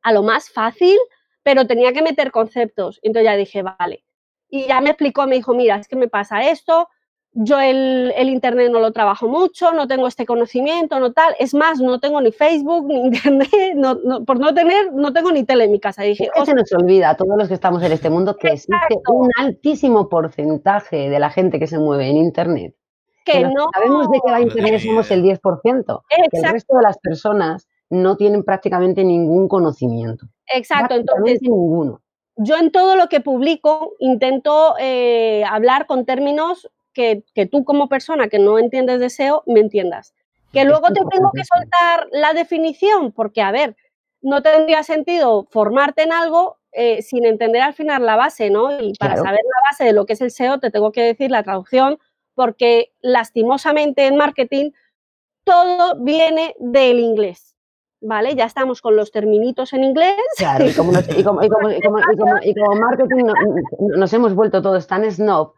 a lo más fácil, pero tenía que meter conceptos. Entonces ya dije, vale. Y ya me explicó, me dijo, mira, es que me pasa esto, yo el, Internet no lo trabajo mucho, no tengo este conocimiento, no tal. Es más, no tengo ni Facebook, ni Internet, por no tener, no tengo ni tele en mi casa. dije, es que se nos olvida a todos los que estamos en este mundo que existe un altísimo porcentaje de la gente que se mueve en Internet. Que, no. Sabemos de que la Internet somos el 10%. Que el resto de las personas no tienen prácticamente ningún conocimiento. Exacto, entonces. ninguno. Yo en todo lo que publico intento eh, hablar con términos que, tú como persona que no entiendes de SEO me entiendas. Que luego te tengo que soltar la definición, porque a ver, no tendría sentido formarte en algo eh, sin entender al final la base, ¿no? Y para saber la base de lo que es el SEO, te tengo que decir la traducción, porque lastimosamente en marketing todo viene del inglés. ¿Vale? Ya estamos con los terminitos en inglés. Claro, y como, marketing nos hemos vuelto todos tan snob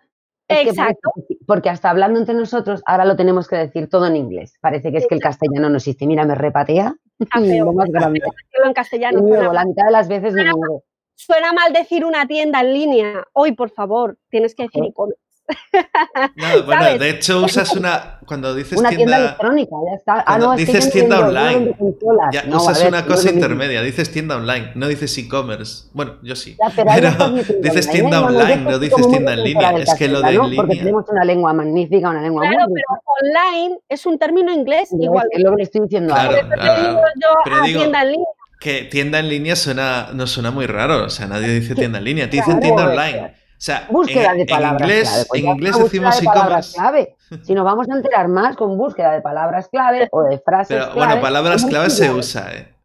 Exacto. porque, hasta hablando entre nosotros, ahora lo tenemos que decir todo en inglés. Parece que es que el castellano no existe. Mira, me repatea. lo más grande. En castellano. la mitad de las veces suena, suena mal decir una tienda en línea. Hoy, por favor, tienes que decir e-commerce. No, bueno, de hecho usas una. Cuando dices una tienda, electrónica, ya está. Ah, no, dices tienda online. Ya, usas una cosa intermedia, dices tienda online, no dices e-commerce. Bueno, yo sí. pero, dices tienda online, no dices tienda en línea. Es que lo de en línea. Porque tenemos una lengua magnífica, una lengua claro, pero online es un término inglés igual. Es lo que estoy diciendo claro, ahora. pero digo, tienda en línea. Que tienda en línea suena, no suena muy raro. O sea, nadie dice tienda en línea, te dicen tienda online. Sea, búsqueda de palabras en inglés, clave. en inglés decimos de palabras clave. Si nos vamos a enterar más con búsqueda de palabras clave o de frases pero, Bueno, palabras clave se usa, ¿eh?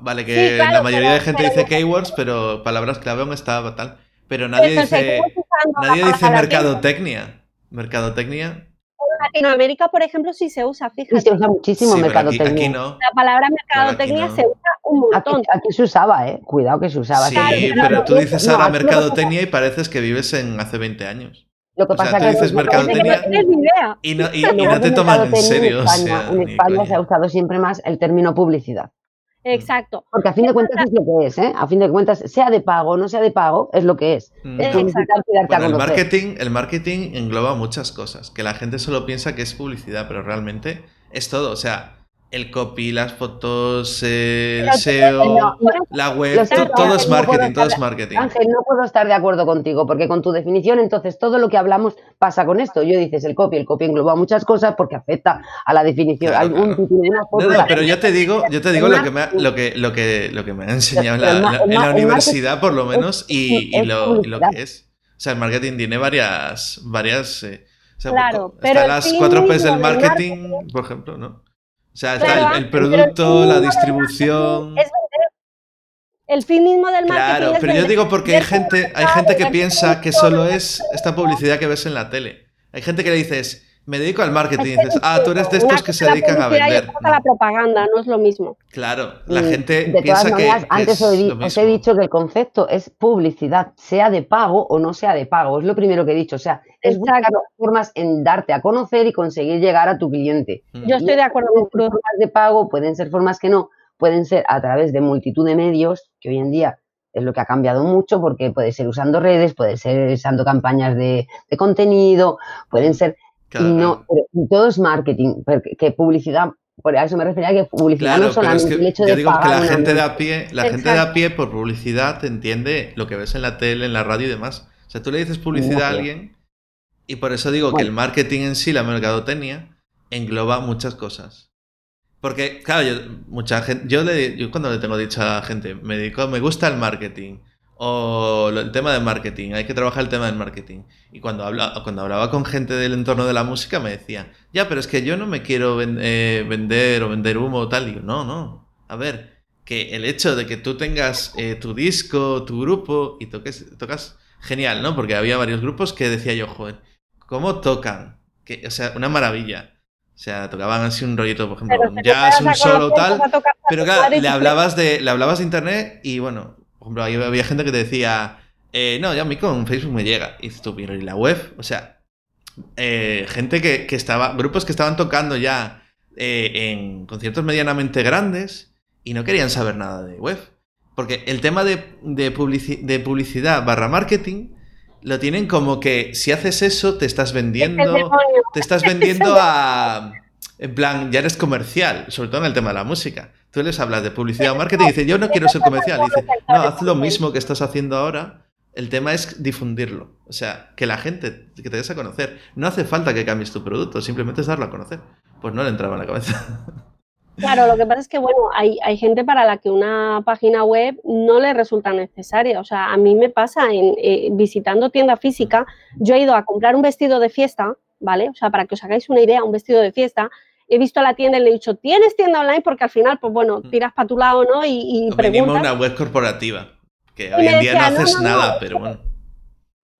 Vale, que la mayoría de gente dice keywords, pero palabras clave aún está tal. Pero nadie dice, nadie dice mercadotecnia. Mercadotecnia. En Latinoamérica, por ejemplo, sí se usa, fíjate. se usa muchísimo mercadotecnia. Aquí, no. La palabra mercadotecnia se usa un montón. Aquí, se usaba, ¿eh? Cuidado que se usaba. Sí, pero tú dices ahora mercadotecnia y pareces que vives en hace 20 años. Lo que pasa o sea, tú dices mercadotecnia y no, y, no te toman en serio. en España se ha usado siempre más el término publicidad. Exacto. Porque a fin de cuentas es lo que es, ¿eh? A fin de cuentas, sea de pago o no sea de pago, es lo que es. Mm. el, marketing, el marketing engloba muchas cosas, que la gente solo piensa que es publicidad, pero realmente es todo. O sea, el copy, las fotos, el SEO, la web, todo es marketing, todo es marketing. Ángel, no puedo estar de acuerdo contigo, porque con tu definición, entonces todo lo que hablamos pasa con esto. Yo dices el copy, el copy engloba muchas cosas porque afecta a la definición. no, no, pero yo te digo, yo te digo lo que me ha, lo que, lo que, lo que me ha enseñado en la, universidad, por lo menos, y, lo, que es. O sea, el marketing tiene varias, varias. Eh, claro, pero las cuatro P's del marketing, por ejemplo, ¿no? O sea, está el, producto, la distribución. El fin mismo del marketing. Claro, pero yo digo porque hay gente, hay gente que piensa que solo es esta publicidad que ves en la tele. Hay gente que le dices, me dedico al marketing. Y dices, ah, tú eres de estos que se dedican a vender. No. la propaganda, no es lo mismo. Claro, la gente piensa que. Antes os, he dicho que el concepto es publicidad, sea de pago o no sea de pago. Es lo primero que he dicho. O sea, es buscar formas en darte a conocer y conseguir llegar a tu cliente. Mm. Yo estoy de acuerdo con Formas de pago pueden ser formas que no, pueden ser a través de multitud de medios, que hoy en día es lo que ha cambiado mucho porque puede ser usando redes, puede ser usando campañas de, de contenido, pueden ser no, pero todo es marketing, que publicidad, por eso me refería a que publicidad no solamente el hecho de digo que la gente de a pie, la gente de a pie por publicidad entiende lo que ves en la tele, en la radio y demás. O sea, tú le dices publicidad a alguien y por eso digo que el marketing en sí, la mercadotecnia, engloba muchas cosas. Porque, claro, yo, mucha gente, yo, le, yo cuando le tengo dicho a la gente, me dedico, me gusta el marketing, o el tema de marketing, hay que trabajar el tema del marketing. Y cuando, habla, cuando hablaba con gente del entorno de la música me decían, ya, pero es que yo no me quiero eh, vender o vender humo o tal. Y digo, no, no. A ver, que el hecho de que tú tengas eh, tu disco, tu grupo y toques, tocas genial, ¿no? Porque había varios grupos que decía yo, joder, ¿cómo tocan? Que, o sea, una maravilla. O sea, tocaban así un rollito, por ejemplo, un jazz, un solo tal. Pero claro, le hablabas de, le hablabas de internet y bueno, Por ejemplo, había gente que te decía, eh, no, ya a mí con Facebook me llega. Y dices tú, pero ¿y la web? O sea, eh, gente que, estaba, grupos que estaban tocando ya eh, en conciertos medianamente grandes y no querían saber nada de web. Porque el tema de, de, publicidad barra marketing lo tienen como que si haces eso te estás vendiendo, te estás vendiendo a... En plan, ya eres comercial, sobre todo en el tema de la música. Tú les hablas de publicidad o marketing y dices, yo no quiero ser comercial. Y no, haz lo mismo que estás haciendo ahora. El tema es difundirlo. O sea, que la gente, que te des a conocer. No hace falta que cambies tu producto, simplemente es darlo a conocer. Pues no le entraba en la cabeza. Claro, lo que pasa es que, bueno, hay, hay gente para la que una página web no le resulta necesaria. O sea, a mí me pasa en eh, visitando tienda física, yo he ido a comprar un vestido de fiesta, ¿vale? O sea, para que os hagáis una idea, un vestido de fiesta, he visto la tienda y le he dicho, ¿tienes tienda online? Porque al final, pues bueno, mm. tiras para tu lado, ¿no? Y, y preguntas. una web corporativa, que hoy en día no haces nada, pero bueno.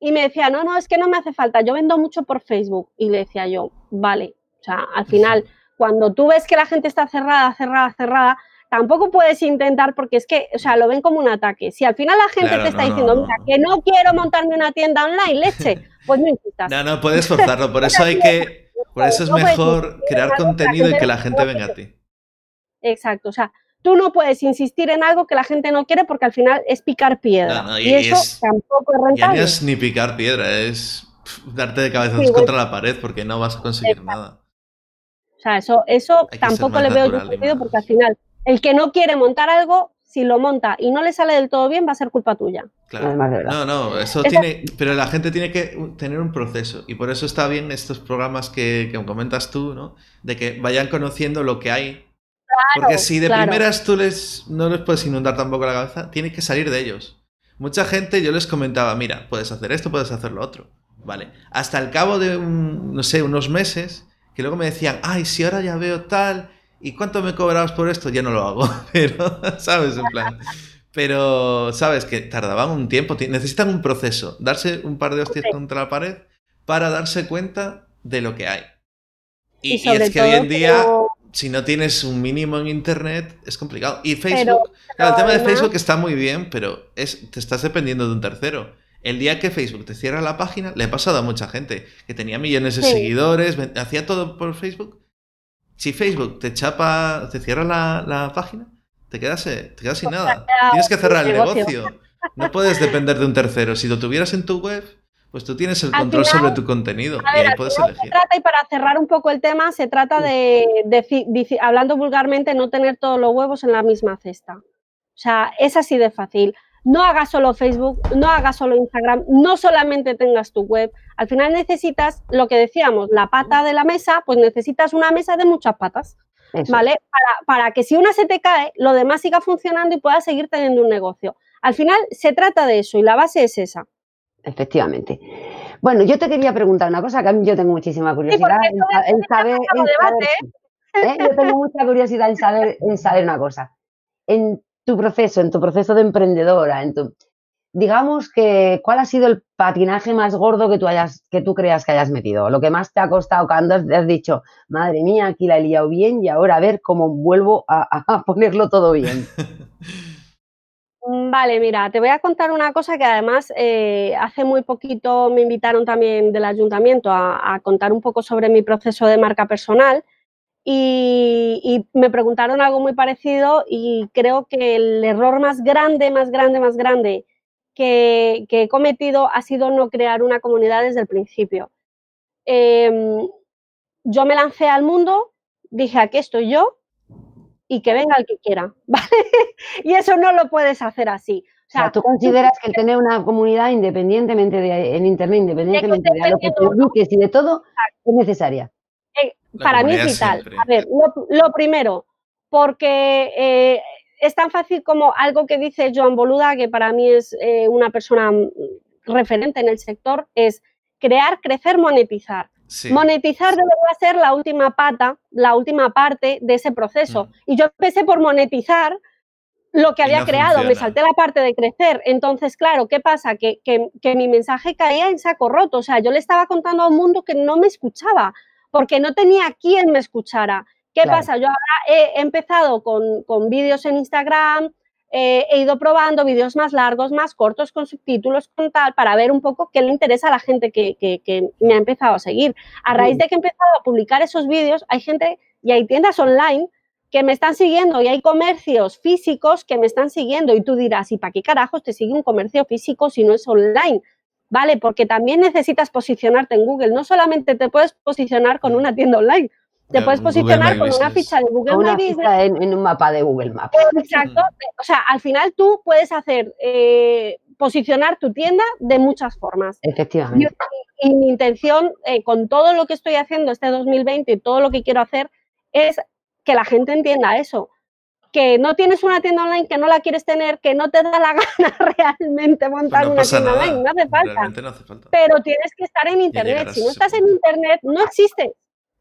Y me decía, no, no, es que no me hace falta, yo vendo mucho por Facebook. Y le decía yo, vale, o sea, al final, cuando tú ves que la gente está cerrada, cerrada, cerrada, tampoco puedes intentar, porque es que, o sea, lo ven como un ataque. Si al final la gente te está diciendo, mira, que no quiero montarme una tienda online, leche, pues no insistas. No, no, puedes forzarlo, por eso hay que por eso es mejor crear contenido y que la gente venga a ti. Exacto, o sea, tú no puedes insistir en algo que la gente no quiere porque al final es picar piedra. y, eso tampoco es rentable. Ya no es ni picar piedra, es darte de cabeza contra la pared porque no vas a conseguir nada. O sea, eso, eso tampoco le veo yo sentido porque al final el que no quiere montar algo si lo monta y no le sale del todo bien, va a ser culpa tuya. Claro. No, no, eso tiene. Pero la gente tiene que tener un proceso. Y por eso está bien estos programas que, comentas tú, ¿no? De que vayan conociendo lo que hay. Porque si de primeras tú les no les puedes inundar tampoco la cabeza, tiene que salir de ellos. Mucha gente yo les comentaba, mira, puedes hacer esto, puedes hacer lo otro. Vale. Hasta el cabo de no sé, unos meses, que luego me decían, ay, si ahora ya veo tal ¿y cuánto me cobrabas por esto? Ya no lo hago, pero, ¿sabes? En plan. Pero, ¿sabes? Que tardaban un tiempo, necesitan un proceso, darse un par de hostias contra la pared para darse cuenta de lo que hay. Y, es que hoy en día, si no tienes un mínimo en Internet, es complicado. Y Facebook, el tema de Facebook está muy bien, pero es, te estás dependiendo de un tercero. El día que Facebook te cierra la página, le ha pasado a mucha gente que tenía millones de seguidores, hacía todo por Facebook si Facebook te chapa, te cierra la, página, te quedas, eh, te quedas sin nada. Tienes que cerrar el negocio. No puedes depender de un tercero. Si lo tuvieras en tu web, pues tú tienes el control sobre tu contenido y ahí puedes elegir. trata, y para cerrar un poco el tema, se trata de, hablando vulgarmente, no tener todos los huevos en la misma cesta. O sea, es así de fácil no hagas solo Facebook, no hagas solo Instagram, no solamente tengas tu web. Al final necesitas, lo que decíamos, la pata de la mesa, pues necesitas una mesa de muchas patas, ¿vale? Para, que si una se te cae, lo demás siga funcionando y puedas seguir teniendo un negocio. Al final se trata de eso y la base es esa. Efectivamente. Bueno, yo te quería preguntar una cosa que a mí yo tengo muchísima curiosidad en, saber, ¿eh? Yo tengo mucha curiosidad en saber, en saber una cosa. En tu proceso, en tu proceso de emprendedora, en tu, digamos que, ¿cuál ha sido el patinaje más gordo que tú hayas, que tú creas que hayas metido? Lo que más te ha costado cuando has, dicho, madre mía, aquí la he liado bien y ahora a ver cómo vuelvo a, ponerlo todo bien. Mm, vale, mira, te voy a contar una cosa que además eh, hace muy poquito me invitaron también del ayuntamiento a, contar un poco sobre mi proceso de marca personal y, me preguntaron algo muy parecido y creo que el error más grande, más grande, más grande que, he cometido ha sido no crear una comunidad desde el principio. Em, yo me lancé al mundo, dije, aquí estoy yo y que venga el que quiera, ¿vale? y eso no lo puedes hacer así. O sea, tú consideras que el tener una comunidad independientemente de, en Internet, independientemente de lo que publiques y de todo, es necesaria para mí es vital. A ver, lo, primero, porque eh, es tan fácil como algo que dice Joan Boluda, que para mí es eh, una persona mm, referente en el sector, es crear, crecer, monetizar. Monetizar debería ser la última pata, la última parte de ese proceso. Mm. Y yo empecé por monetizar lo que había creado, me salté la parte de crecer. Entonces, claro, ¿qué pasa? Que, que, mi mensaje caía en saco roto. O sea, yo le estaba contando a un mundo que no me escuchaba porque no tenía quien me escuchara. ¿Qué pasa? Yo ahora he empezado con, vídeos en Instagram, eh, he ido probando vídeos más largos, más cortos, con subtítulos, con tal, para ver un poco qué le interesa a la gente que, que me ha empezado a seguir. A raíz de que he empezado a publicar esos vídeos, hay gente y hay tiendas online que me están siguiendo y hay comercios físicos que me están siguiendo y tú dirás, ¿y para qué carajos te sigue un comercio físico si no es online? ¿Vale? Porque también necesitas posicionarte en Google. No solamente te puedes posicionar con una tienda online, te puedes posicionar con una ficha de Google una ficha en, un mapa de Google Maps. Exacto. O sea, al final tú puedes hacer, eh, posicionar tu tienda de muchas formas. Efectivamente. Y, mi intención eh, con todo lo que estoy haciendo este 2020 y todo lo que quiero hacer es que la gente entienda eso. Que no tienes una tienda online, que no la quieres tener, que no te da la gana realmente montar pues una tienda online, no hace, falta. no hace falta. Pero tienes que estar en Internet. Si no estás en Internet, no existes.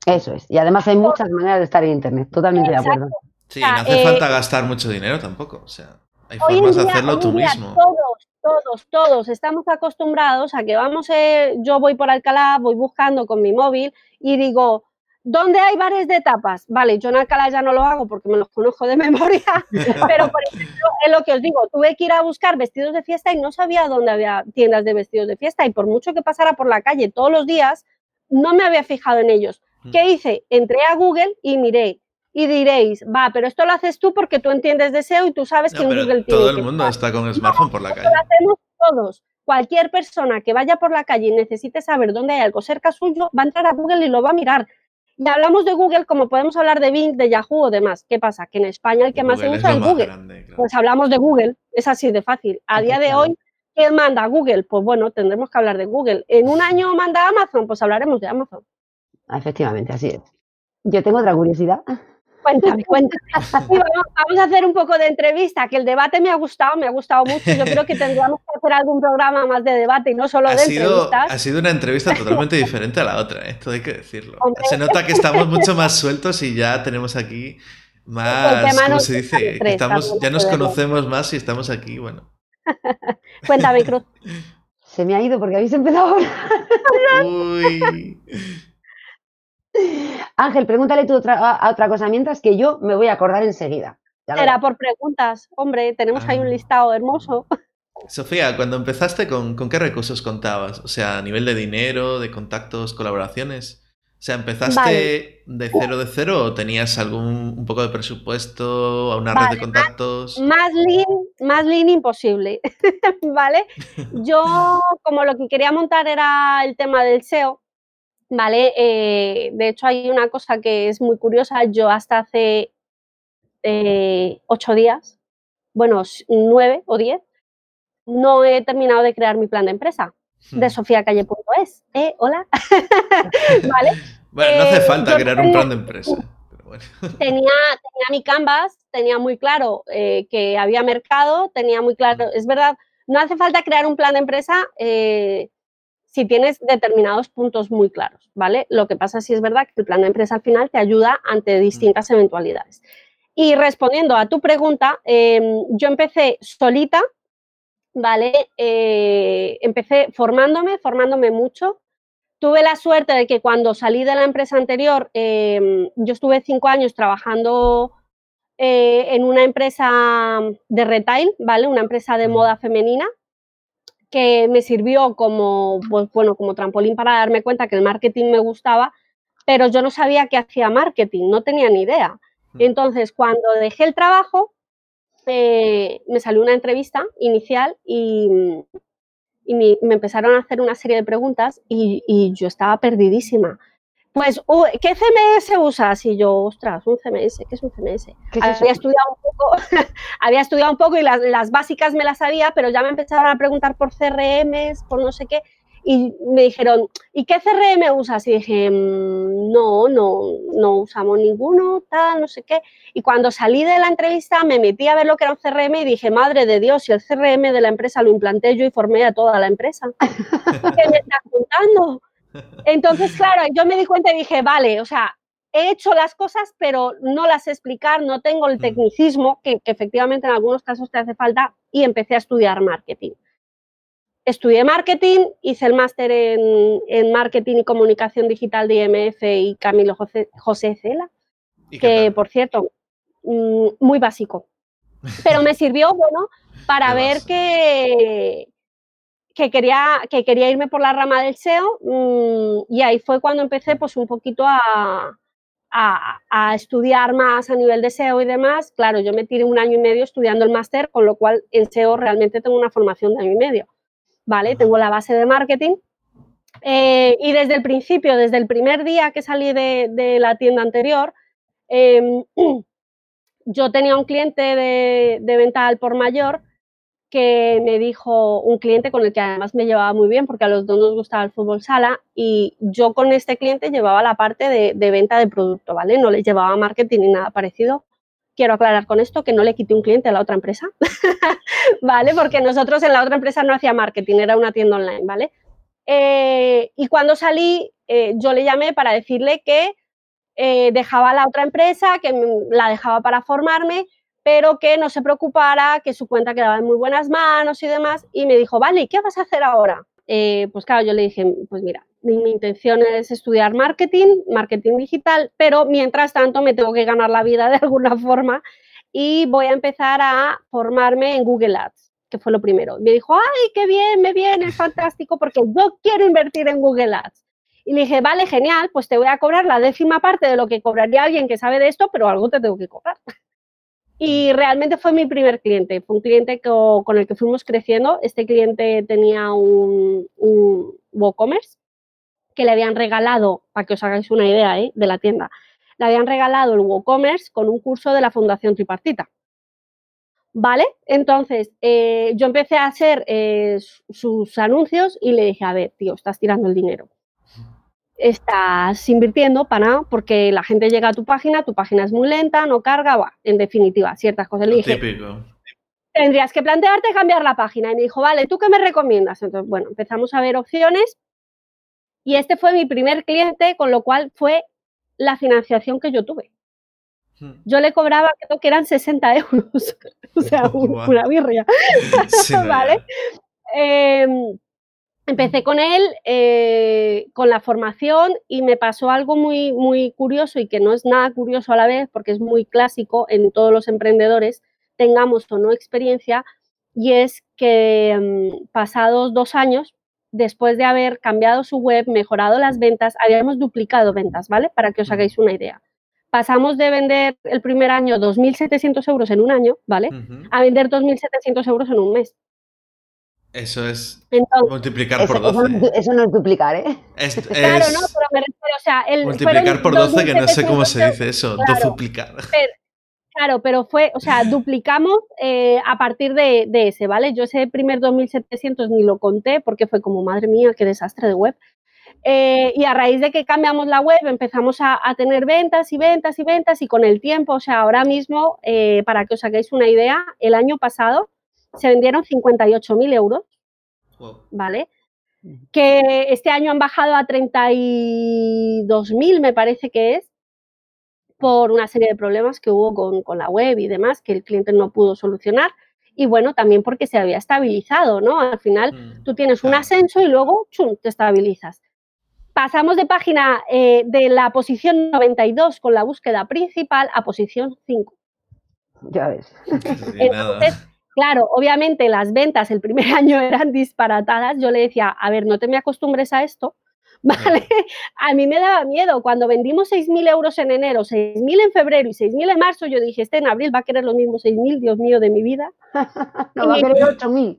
Eso es. Y además hay muchas maneras de estar en Internet. Totalmente de acuerdo. Sí, no hace falta eh, gastar mucho dinero tampoco. O sea, hay formas de hacerlo tú mismo. Todos, todos, todos estamos acostumbrados a que vamos, eh, yo voy por Alcalá, voy buscando con mi móvil y digo, ¿Dónde hay bares de tapas? Vale, yo en Alcalá ya no lo hago porque me los conozco de memoria, pero por ejemplo, es lo que os digo, tuve que ir a buscar vestidos de fiesta y no sabía dónde había tiendas de vestidos de fiesta y por mucho que pasara por la calle todos los días, no me había fijado en ellos. Mm. ¿Qué hice? Entré a Google y miré. Y diréis, va, pero esto lo haces tú porque tú entiendes de SEO y tú sabes que en Google tiene Todo el mundo está con smartphone por la calle. Lo hacemos todos. Cualquier persona que vaya por la calle y necesite saber dónde hay algo cerca suyo, va a entrar a Google y lo va a mirar. Y hablamos de Google como podemos hablar de Bing, de Yahoo o demás. ¿Qué pasa? Que en España el que más se usa es Google. Pues hablamos de Google, es así de fácil. A día de hoy, ¿quién manda Google? Pues bueno, tendremos que hablar de Google. ¿En un año manda Amazon? Pues hablaremos de Amazon. Efectivamente, así es. Yo tengo otra curiosidad. Cuéntame, cuéntame. vamos, a hacer un poco de entrevista, que el debate me ha gustado, me ha gustado mucho. Yo creo que tendríamos que hacer algún programa más de debate y no solo de entrevistas. Ha sido una entrevista totalmente diferente a la otra, ¿eh? esto hay que decirlo. Se nota que estamos mucho más sueltos y ya tenemos aquí más, ¿cómo se dice? Estamos, ya nos conocemos más y estamos aquí, bueno. Cuéntame, Cruz. Se me ha ido porque habéis empezado a hablar. Uy. Ángel, pregúntale tú otra, otra cosa mientras que yo me voy a acordar enseguida. Era por preguntas. Hombre, tenemos ahí un ah. listado hermoso. Sofía, cuando empezaste, ¿con, qué recursos contabas? O sea, a nivel de dinero, de contactos, colaboraciones. O sea, ¿empezaste de cero de cero o tenías algún un poco de presupuesto, a una red de contactos? Más, lean, más lean imposible, ¿vale? Yo, como lo que quería montar era el tema del SEO, ¿vale? Eh, de hecho, hay una cosa que es muy curiosa. Yo hasta hace eh, ocho días, bueno, nueve o diez, no he terminado de crear mi plan de empresa de hmm. sofiacalle.es. ¿Eh? Hola. ¿Vale? Bueno, no hace falta crear un plan de empresa. tenía, tenía mi canvas, tenía muy claro que había mercado, tenía muy claro, es verdad, no hace falta crear un plan de empresa si tienes determinados puntos muy claros, ¿vale? Lo que pasa sí es verdad que el plan de empresa al final te ayuda ante distintas eventualidades. Y respondiendo a tu pregunta, em, yo empecé solita, ¿vale? Eh, empecé formándome, formándome mucho. Tuve la suerte de que cuando salí de la empresa anterior, em, yo estuve cinco años trabajando eh, en una empresa de retail, ¿vale? Una empresa de moda femenina, que me sirvió como, pues, bueno, como trampolín para darme cuenta que el marketing me gustaba, pero yo no sabía que hacía marketing, no tenía ni idea. Hmm. Entonces, cuando dejé el trabajo, eh, me salió una entrevista inicial y, y me, empezaron a hacer una serie de preguntas y, y yo estaba perdidísima. Pues, ¿qué CMS usas? Y yo, ostras, un CMS, ¿qué es un CMS? había estudiado un poco, había estudiado un poco y las, básicas me las sabía, pero ya me empezaron a preguntar por CRMs, por no sé qué, y me dijeron, ¿y qué CRM usas? Y dije, mm, no, no, no usamos ninguno, tal, no sé qué. Y cuando salí de la entrevista me metí a ver lo que era un CRM y dije, madre de Dios, si el CRM de la empresa lo implanté yo y formé a toda la empresa. ¿Qué me estás contando? Entonces, claro, yo me di cuenta y dije, vale, o sea, he hecho las cosas, pero no las sé explicar, no tengo el tecnicismo que, efectivamente en algunos casos te hace falta y empecé a estudiar marketing. Estudié marketing, hice el máster en, marketing y comunicación digital de IMF y Camilo José, Cela, que por cierto, mm, muy básico. Pero me sirvió, bueno, para ver que, que, quería, que quería irme por la rama del SEO mm, y ahí fue cuando empecé pues un poquito a, a, estudiar más a nivel de SEO y demás. Claro, yo me tiré un año y medio estudiando el máster, con lo cual en SEO realmente tengo una formación de año y medio. ¿Vale? Tengo la base de marketing. Eh, y desde el principio, desde el primer día que salí de, la tienda anterior, em, yo tenía un cliente de, de venta al por mayor que me dijo un cliente con el que además me llevaba muy bien porque a los dos nos gustaba el fútbol sala y yo con este cliente llevaba la parte de, venta de producto, ¿vale? No le llevaba marketing ni nada parecido. Quiero aclarar con esto que no le quité un cliente a la otra empresa, ¿vale? Porque nosotros en la otra empresa no hacía marketing, era una tienda online, ¿vale? Eh, y cuando salí, eh, yo le llamé para decirle que eh, dejaba la otra empresa, que la dejaba para formarme pero que no se preocupara, que su cuenta quedaba en muy buenas manos y demás. Y me dijo, vale, ¿qué vas a hacer ahora? Eh, pues claro, yo le dije, pues mira, mi, intención es estudiar marketing, marketing digital, pero mientras tanto me tengo que ganar la vida de alguna forma y voy a empezar a formarme en Google Ads, que fue lo primero. Me dijo, ay, qué bien, me viene, es fantástico, porque yo quiero invertir en Google Ads. Y le dije, vale, genial, pues te voy a cobrar la décima parte de lo que cobraría alguien que sabe de esto, pero algo te tengo que cobrar. Y realmente fue mi primer cliente, fue un cliente con el que fuimos creciendo. Este cliente tenía un, WooCommerce que le habían regalado, para que os hagáis una idea ¿eh? de la tienda, le habían regalado el WooCommerce con un curso de la Fundación Tripartita. ¿Vale? Entonces, eh, yo empecé a hacer eh, sus anuncios y le dije, a ver, tío, estás tirando el dinero estás invirtiendo para porque la gente llega a tu página, tu página es muy lenta, no carga, en definitiva, ciertas cosas. Le dije, Típico. tendrías que plantearte cambiar la página. Y me dijo, vale, ¿tú qué me recomiendas? Entonces, bueno, empezamos a ver opciones y este fue mi primer cliente, con lo cual fue la financiación que yo tuve. Hmm. Yo le cobraba, creo que eran 60 euros, o sea, una birria. ¿Vale? Empecé con él, eh, con la formación y me pasó algo muy, muy curioso y que no es nada curioso a la vez porque es muy clásico en todos los emprendedores, tengamos o no experiencia, y es que mm, pasados dos años, después de haber cambiado su web, mejorado las ventas, habíamos duplicado ventas, ¿vale? Para que os hagáis una idea. Pasamos de vender el primer año 2.700 euros en un año, ¿vale? A vender 2.700 euros en un mes. Eso es multiplicar por 12. Eso, no es duplicar, ¿eh? claro, no, pero me refiero, o sea, el, multiplicar por 12, que no sé cómo se dice eso, claro, duplicar. claro, pero fue, o sea, duplicamos eh, a partir de, ese, ¿vale? Yo ese primer 2700 ni lo conté porque fue como, madre mía, qué desastre de web. Eh, y a raíz de que cambiamos la web empezamos a, tener ventas y ventas y ventas y con el tiempo, o sea, ahora mismo, eh, para que os hagáis una idea, el año pasado se vendieron 58.000 euros, ¿vale? Que este año han bajado a 32.000, me parece que es, por una serie de problemas que hubo con, la web y demás, que el cliente no pudo solucionar. Y bueno, también porque se había estabilizado, ¿no? Al final mm, tú tienes un ascenso y luego chum, te estabilizas. Pasamos de página eh, de la posición 92 con la búsqueda principal a posición 5. Ya ves. Entonces, Claro, obviamente las ventas el primer año eran disparatadas. Yo le decía, a ver, no te me acostumbres a esto, ¿vale? A mí me daba miedo. Cuando vendimos 6.000 euros en enero, 6.000 en febrero y 6.000 en marzo, yo dije, este en abril va a querer los mismos 6.000, Dios mío, de mi vida. no, va a querer 8.000.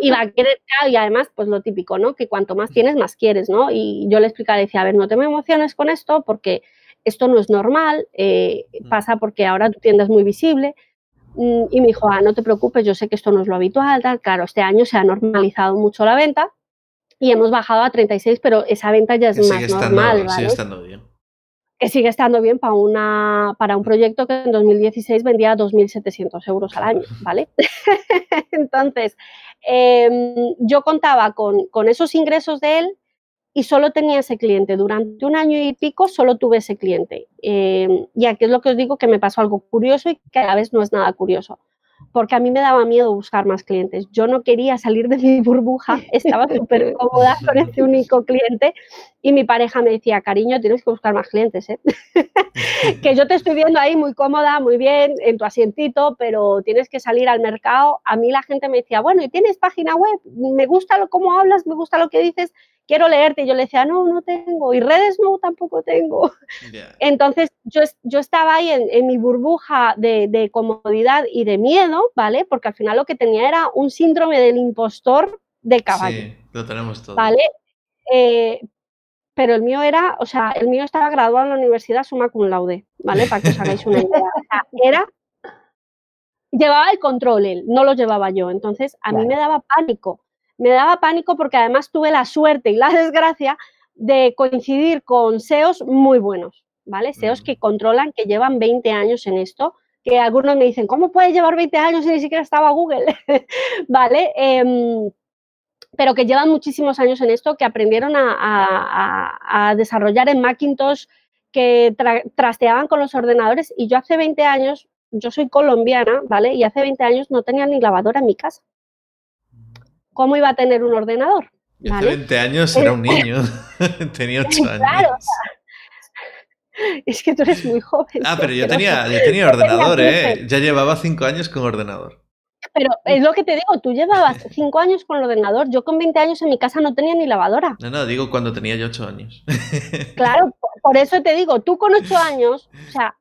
Y va a querer, y además, pues lo típico, ¿no? Que cuanto más tienes, más quieres, ¿no? Y yo le explicaba, decía, a ver, no te me emociones con esto porque esto no es normal, eh, mm. pasa porque ahora tu tienda es muy visible, y me dijo, ah, no te preocupes, yo sé que esto no es lo habitual, tal. Claro, este año se ha normalizado mucho la venta y hemos bajado a 36, pero esa venta ya es más normal, Sigue estando bien. Que sigue estando bien para, una, para un proyecto que en 2016 vendía 2.700 euros al año, ¿vale? Entonces, em, yo contaba con, con esos ingresos de él y solo tenía ese cliente. Durante un año y pico solo tuve ese cliente. Eh, y aquí es lo que os digo que me pasó algo curioso y que a la vez no es nada curioso. porque a mí me daba miedo buscar más clientes. Yo no quería salir de mi burbuja, estaba súper cómoda con este único cliente y mi pareja me decía, cariño, tienes que buscar más clientes, ¿eh? que yo te estoy viendo ahí muy cómoda, muy bien, en tu asientito, pero tienes que salir al mercado. A mí la gente me decía, bueno, ¿y tienes página web? Me gusta lo, cómo hablas, me gusta lo que dices, quiero leerte. Y yo le decía, no, no tengo. Y redes no, tampoco tengo. Entonces yo, yo estaba ahí en, mi burbuja de, comodidad y de miedo, ¿vale? Porque al final lo que tenía era un síndrome del impostor de caballo. Sí, lo tenemos todo. ¿Vale? Eh, pero el mío era, o sea, el mío estaba graduado en la universidad summa cum laude, ¿vale? Para que os hagáis una idea. O sea, era llevaba el control él, no lo llevaba yo. Entonces, a mí me daba pánico me daba pánico porque además tuve la suerte y la desgracia de coincidir con SEOs muy buenos, ¿vale? SEOs que controlan, que llevan 20 años en esto, que algunos me dicen, ¿cómo puedes llevar 20 años si ni siquiera estaba Google? ¿Vale? Em, pero que llevan muchísimos años en esto, que aprendieron a, desarrollar en Macintosh, que trasteaban con los ordenadores y yo hace 20 años, yo soy colombiana, ¿vale? Y hace 20 años no tenía ni lavadora en mi casa. ¿Cómo iba a tener un ordenador? Hace 20 años era un niño, tenía 8 años. Claro, es que tú eres muy joven. Ah, pero yo tenía, yo tenía ordenador, ¿eh? Ya llevaba 5 años con ordenador. Pero es lo que te digo, tú llevabas 5 años con el ordenador. Yo con 20 años en mi casa no tenía ni lavadora. No, no, digo cuando tenía yo 8 años. Claro, por eso te digo, tú con 8 años, o sea,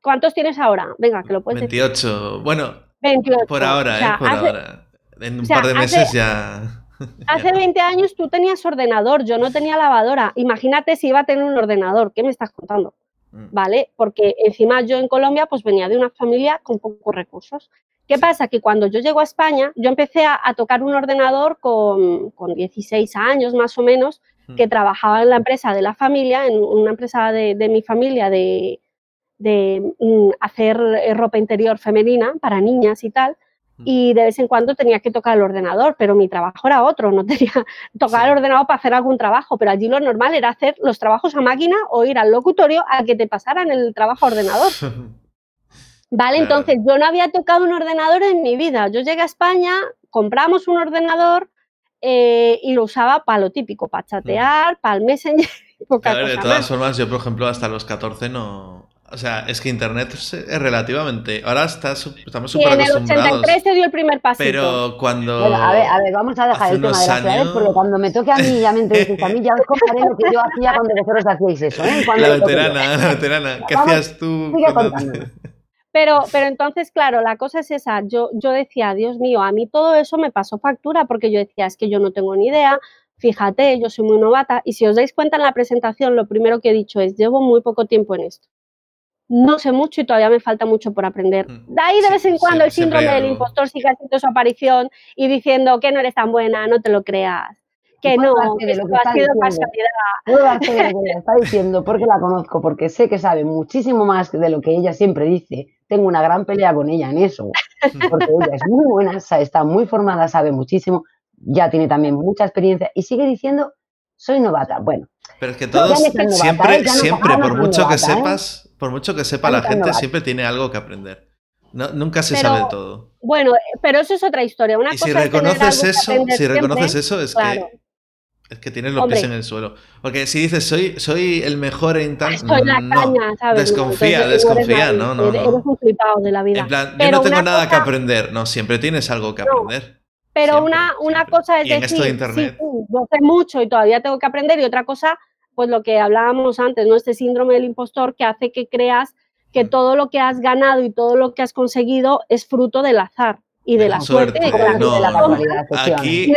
¿cuántos tienes ahora? Venga, que lo puedes 28. Bueno, 28. por ahora, ¿eh? Por ahora. En un par de meses ya. Hace 20 años tú tenías ordenador, yo no tenía lavadora. Imagínate si iba a tener un ordenador, ¿qué me estás contando? Mm. ¿Vale? Porque encima yo en Colombia pues venía de una familia con pocos recursos. ¿Qué pasa? Que cuando yo llego a España, yo empecé a, tocar un ordenador con, 16 años más o menos, mm. que trabajaba en la empresa de la familia, en una empresa de, mi familia de, de mm, hacer eh, ropa interior femenina para niñas y tal y de vez en cuando tenía que tocar el ordenador, pero mi trabajo era otro, no tenía tocar el ordenador para hacer algún trabajo, pero allí lo normal era hacer los trabajos a máquina o ir al locutorio a que te pasaran el trabajo a ordenador. Vale, entonces yo no había tocado un ordenador en mi vida. Yo llegué a España, compramos un ordenador eh, y lo usaba para lo típico, para chatear, para el Messenger. Claro, de todas formas, yo por ejemplo hasta los 14 no, o sea, es que Internet es relativamente. Ahora estamos súper acostumbrados. En el 83 se dio el primer paso. Pero cuando. a, ver, a ver, vamos a dejar el tema de las ciudades porque cuando me toque a mí ya me entrevistes a mí, ya os contaré lo que yo hacía cuando vosotros hacíais eso. ¿eh? la veterana, la veterana. ¿Qué hacías tú? Pero, pero entonces, claro, la cosa es esa. Yo, yo decía, Dios mío, a mí todo eso me pasó factura porque yo decía, es que yo no tengo ni idea. Fíjate, yo soy muy novata. Y si os dais cuenta en la presentación, lo primero que he dicho es, llevo muy poco tiempo en esto no sé mucho y todavía me falta mucho por aprender. Mm. De ahí de vez en cuando el síndrome del impostor sigue haciendo su aparición y diciendo que no eres tan buena, no te lo creas. Que no, que esto ha sido casualidad. está diciendo porque la conozco, porque sé que sabe muchísimo más de lo que ella siempre dice. Tengo una gran pelea con ella en eso, porque ella es muy buena, está muy formada, sabe muchísimo, ya tiene también mucha experiencia y sigue diciendo, soy novata. Bueno, pero es que todos, siempre, siempre, por mucho que ¿eh? sepas, por mucho que sepa la gente, siempre tiene algo que aprender. nunca se sabe todo. Bueno, pero eso es otra historia. Una y si reconoces eso, si reconoces eso, es que es que tienes los pies en el suelo. Porque si dices soy, soy el mejor en tal. Soy la caña, ¿sabes? Desconfía, desconfía, no, no, Eres un flipado de la vida. En plan, yo no tengo nada que aprender. No, siempre tienes algo que aprender. Pero una, una cosa es decir, de Internet. Sí, yo sé mucho y todavía tengo que aprender, y otra cosa pues lo que hablábamos antes, ¿no? Este síndrome del impostor que hace que creas que todo lo que has ganado y todo lo que has conseguido es fruto del azar y de, la, suerte, de, la, no, aquí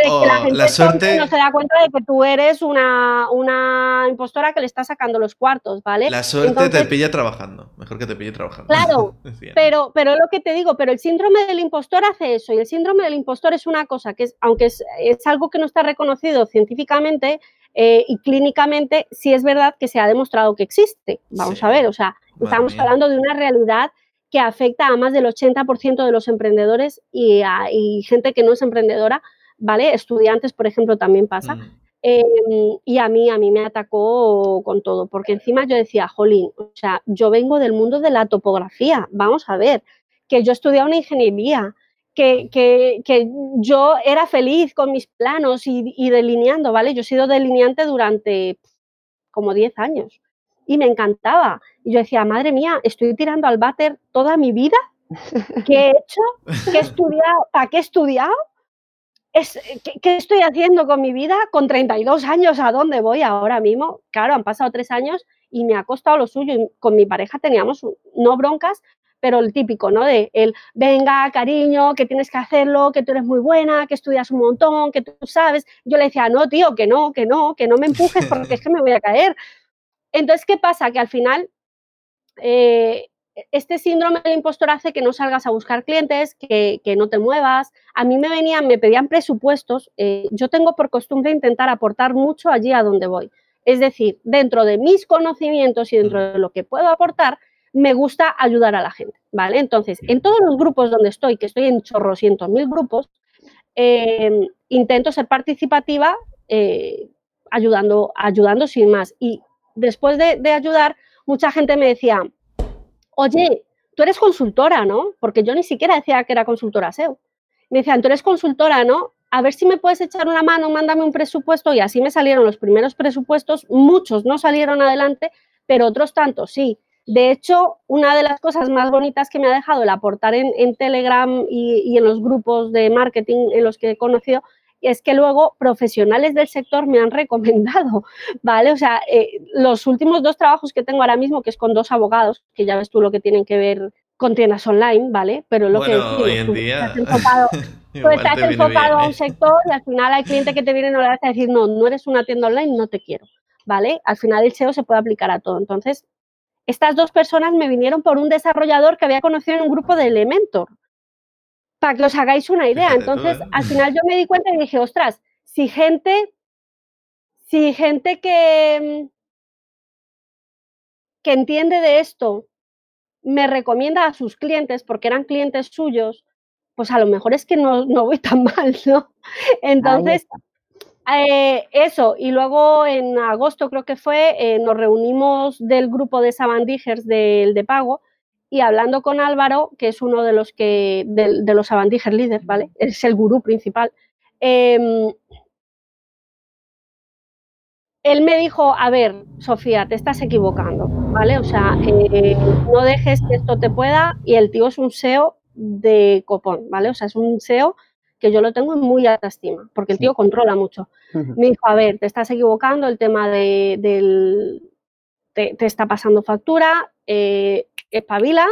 la, suerte no se da cuenta de que tú eres una, una impostora que le está sacando los cuartos, ¿vale? La suerte te pilla trabajando, mejor que te pille trabajando. Claro, pero, pero lo que te digo, pero el síndrome del impostor hace eso y el síndrome del impostor es una cosa que es, aunque es, es algo que no está reconocido científicamente, eh, y clínicamente sí es verdad que se ha demostrado que existe. Vamos a ver, o sea, estamos hablando de una realidad que afecta a más del 80% de los emprendedores y, a, gente que no es emprendedora, ¿vale? Estudiantes, por ejemplo, también pasa. Mm. Em, y a mí, a mí me atacó con todo, porque encima yo decía, jolín, o sea, yo vengo del mundo de la topografía, vamos a ver, que yo estudié una ingeniería, que, que, yo era feliz con mis planos y, y, delineando, ¿vale? Yo he sido delineante durante como 10 años y me encantaba. Y yo decía, madre mía, estoy tirando al váter toda mi vida. ¿Qué he hecho? ¿Qué he estudiado? ¿Para qué he estudiado? Es, ¿qué, estoy haciendo con mi vida? Con 32 años, ¿a dónde voy ahora mismo? Claro, han pasado tres años y me ha costado lo suyo. Y con mi pareja teníamos, no broncas, pero el típico, ¿no? De el, venga, cariño, que tienes que hacerlo, que tú eres muy buena, que estudias un montón, que tú sabes. Yo le decía, no, tío, que no, que no, que no me empujes porque es que me voy a caer. Entonces, ¿qué pasa? Que al final eh, este síndrome del impostor hace que no salgas a buscar clientes, que, no te muevas. A mí me venían, me pedían presupuestos. Eh, yo tengo por costumbre intentar aportar mucho allí a donde voy. Es decir, dentro de mis conocimientos y dentro de lo que puedo aportar, me gusta ayudar a la gente, ¿vale? Entonces, en todos los grupos donde estoy, que estoy en chorrocientos mil grupos, em, intento ser participativa eh, ayudando, ayudando sin más. Y después de, ayudar, mucha gente me decía, oye, tú eres consultora, ¿no? Porque yo ni siquiera decía que era consultora SEO. Me decían, tú eres consultora, ¿no? A ver si me puedes echar una mano, mándame un presupuesto. Y así me salieron los primeros presupuestos. Muchos no salieron adelante, pero otros tantos sí. De hecho, una de las cosas más bonitas que me ha dejado el aportar en, Telegram y, en los grupos de marketing en los que he conocido es que luego profesionales del sector me han recomendado, ¿vale? O sea, eh, los últimos dos trabajos que tengo ahora mismo, que es con dos abogados, que ya ves tú lo que tienen que ver con tiendas online, ¿vale? Pero lo que hoy en día... Estás enfocado, tú estás enfocado a un sector y al final hay cliente que te viene y no le vas a decir, no, no eres una tienda online, no te quiero, ¿vale? Al final el SEO se puede aplicar a todo. Entonces, estas dos personas me vinieron por un desarrollador que había conocido en un grupo de Elementor, para que os hagáis una idea. Entonces, al final yo me di cuenta y dije, ostras, si gente, si gente que, que entiende de esto me recomienda a sus clientes, porque eran clientes suyos, pues a lo mejor es que no, no voy tan mal, ¿no? Entonces, eh, eso, y luego en agosto creo que fue, eh, nos reunimos del grupo de sabandijers del de pago y hablando con Álvaro, que es uno de los que de, los sabandijers líderes, ¿vale? Es el gurú principal. Em, él me dijo, a ver, Sofía, te estás equivocando, ¿vale? O sea, eh, no dejes que esto te pueda y el tío es un SEO de copón, ¿vale? O sea, es un SEO que yo lo tengo en muy alta estima, porque el tío controla mucho. Me dijo, a ver, te estás equivocando, el tema de, del... Te, está pasando factura, eh, espabila.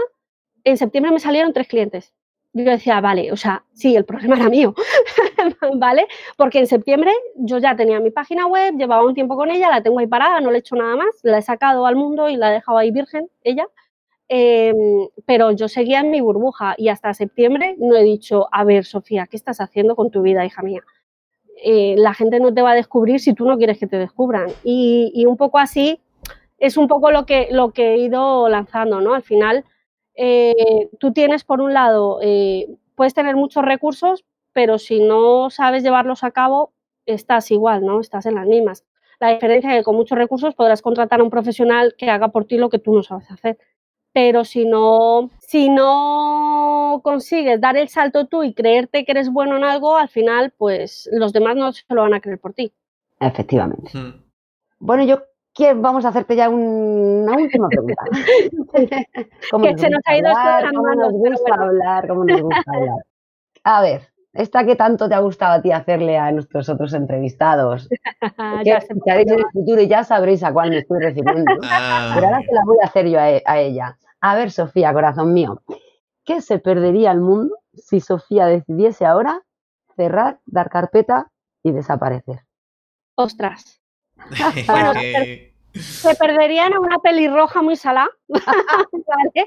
En septiembre me salieron tres clientes. Yo decía, vale, o sea, sí, el problema era mío, ¿vale? Porque en septiembre yo ya tenía mi página web, llevaba un tiempo con ella, la tengo ahí parada, no le he hecho nada más, la he sacado al mundo y la he dejado ahí virgen, ella. Em, pero yo seguía en mi burbuja y hasta septiembre no he dicho, a ver, Sofía, ¿qué estás haciendo con tu vida, hija mía? Eh, la gente no te va a descubrir si tú no quieres que te descubran. Y, un poco así es un poco lo que, lo que he ido lanzando, ¿no? Al final, eh, tú tienes, por un lado, eh, puedes tener muchos recursos, pero si no sabes llevarlos a cabo, estás igual, ¿no? Estás en las mismas. La diferencia es que con muchos recursos podrás contratar a un profesional que haga por ti lo que tú no sabes hacer pero si no, si no consigues dar el salto tú y creerte que eres bueno en algo, al final, pues los demás no se lo van a creer por ti. Efectivamente. Hmm. Bueno, yo quiero, vamos a hacerte ya una última pregunta. que se nos ha ido hablar, ¿Cómo nos gusta hablar? ¿Cómo nos gusta hablar? A ver, esta que tanto te ha gustado a ti hacerle a nuestros otros entrevistados. ya en el futuro y ya sabréis a cuál me estoy refiriendo. Ah, Pero ahora se la voy a hacer yo e, a, ella. A ver, Sofía, corazón mío, ¿qué se perdería el mundo si Sofía decidiese ahora cerrar, dar carpeta y desaparecer? Ostras. bueno, se perderían una pelirroja muy salada,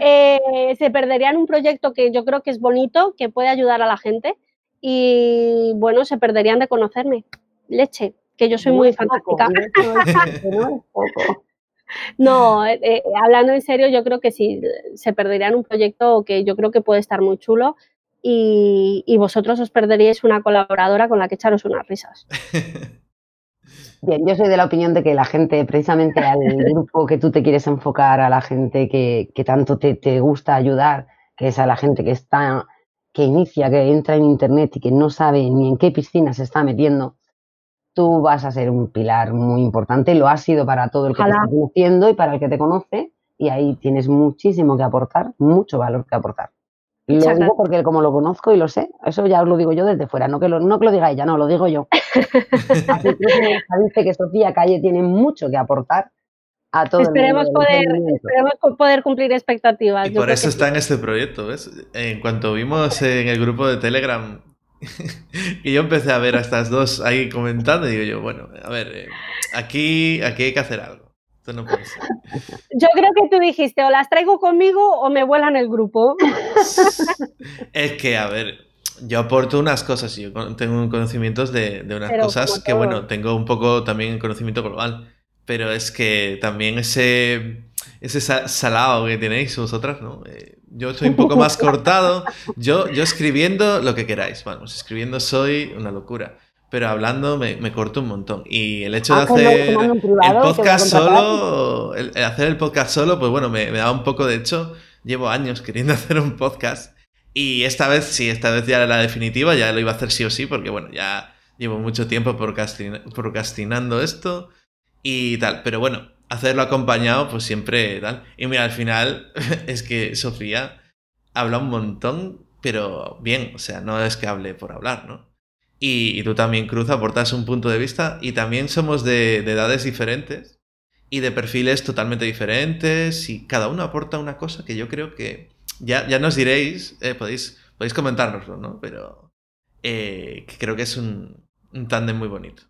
eh, se perderían un proyecto que yo creo que es bonito, que puede ayudar a la gente y bueno, se perderían de conocerme. Leche, que yo soy muy, fantástica. no, eh, eh, hablando en serio, yo creo que sí, se perderían un proyecto que yo creo que puede estar muy chulo y, y vosotros os perderíais una colaboradora con la que echaros unas risas. Bien, yo soy de la opinión de que la gente, precisamente al grupo que tú te quieres enfocar, a la gente que, tanto te, gusta ayudar, que es a la gente que está que inicia, que entra en Internet y que no sabe ni en qué piscina se está metiendo, tú vas a ser un pilar muy importante, lo has sido para todo el que te está conociendo y para el que te conoce, y ahí tienes muchísimo que aportar, mucho valor que aportar. Lo digo porque como lo conozco y lo sé, eso ya os lo digo yo desde fuera, no que lo, no que lo diga ella, no, lo digo yo. Así que dice que Sofía Calle tiene mucho que aportar a todo esperemos poder, esperemos poder cumplir expectativas. Y por eso está en este proyecto, ¿ves? En cuanto vimos en el grupo de Telegram y yo empecé a ver a estas dos ahí comentando y digo yo, bueno, a ver, eh, aquí, aquí hay que hacer algo. Esto no puede ser. Yo creo que tú dijiste, o las traigo conmigo o me vuelan el grupo. es que, a ver, yo aporto unas cosas y yo tengo conocimientos de, de unas cosas que, bueno, tengo un poco también conocimiento global. Pero es que también ese, ese salado que tenéis vosotras, ¿no? Eh, yo soy un poco más cortado. Yo, yo escribiendo lo que queráis. Vamos, escribiendo soy una locura. Pero hablando me, me corto un montón. Y el hecho de ah, hacer el podcast solo, el, hacer el podcast solo, pues bueno, me, me da un poco. De hecho, llevo años queriendo hacer un podcast. Y esta vez, sí, esta vez ya era la definitiva, ya lo iba a hacer sí o sí, porque bueno, ya llevo mucho tiempo procrastinando esto y tal. Pero bueno, hacerlo acompañado, pues siempre tal. Y mira, al final es que Sofía habla un montón, pero bien, o sea, no es que hable por hablar, ¿no? Y, tú también, Cruz, aportas un punto de vista y también somos de, edades diferentes y de perfiles totalmente diferentes y cada uno aporta una cosa que yo creo que ya, ya nos diréis, eh, podéis, podéis comentárnoslo, ¿no? Pero eh, creo que es un, un tándem muy bonito.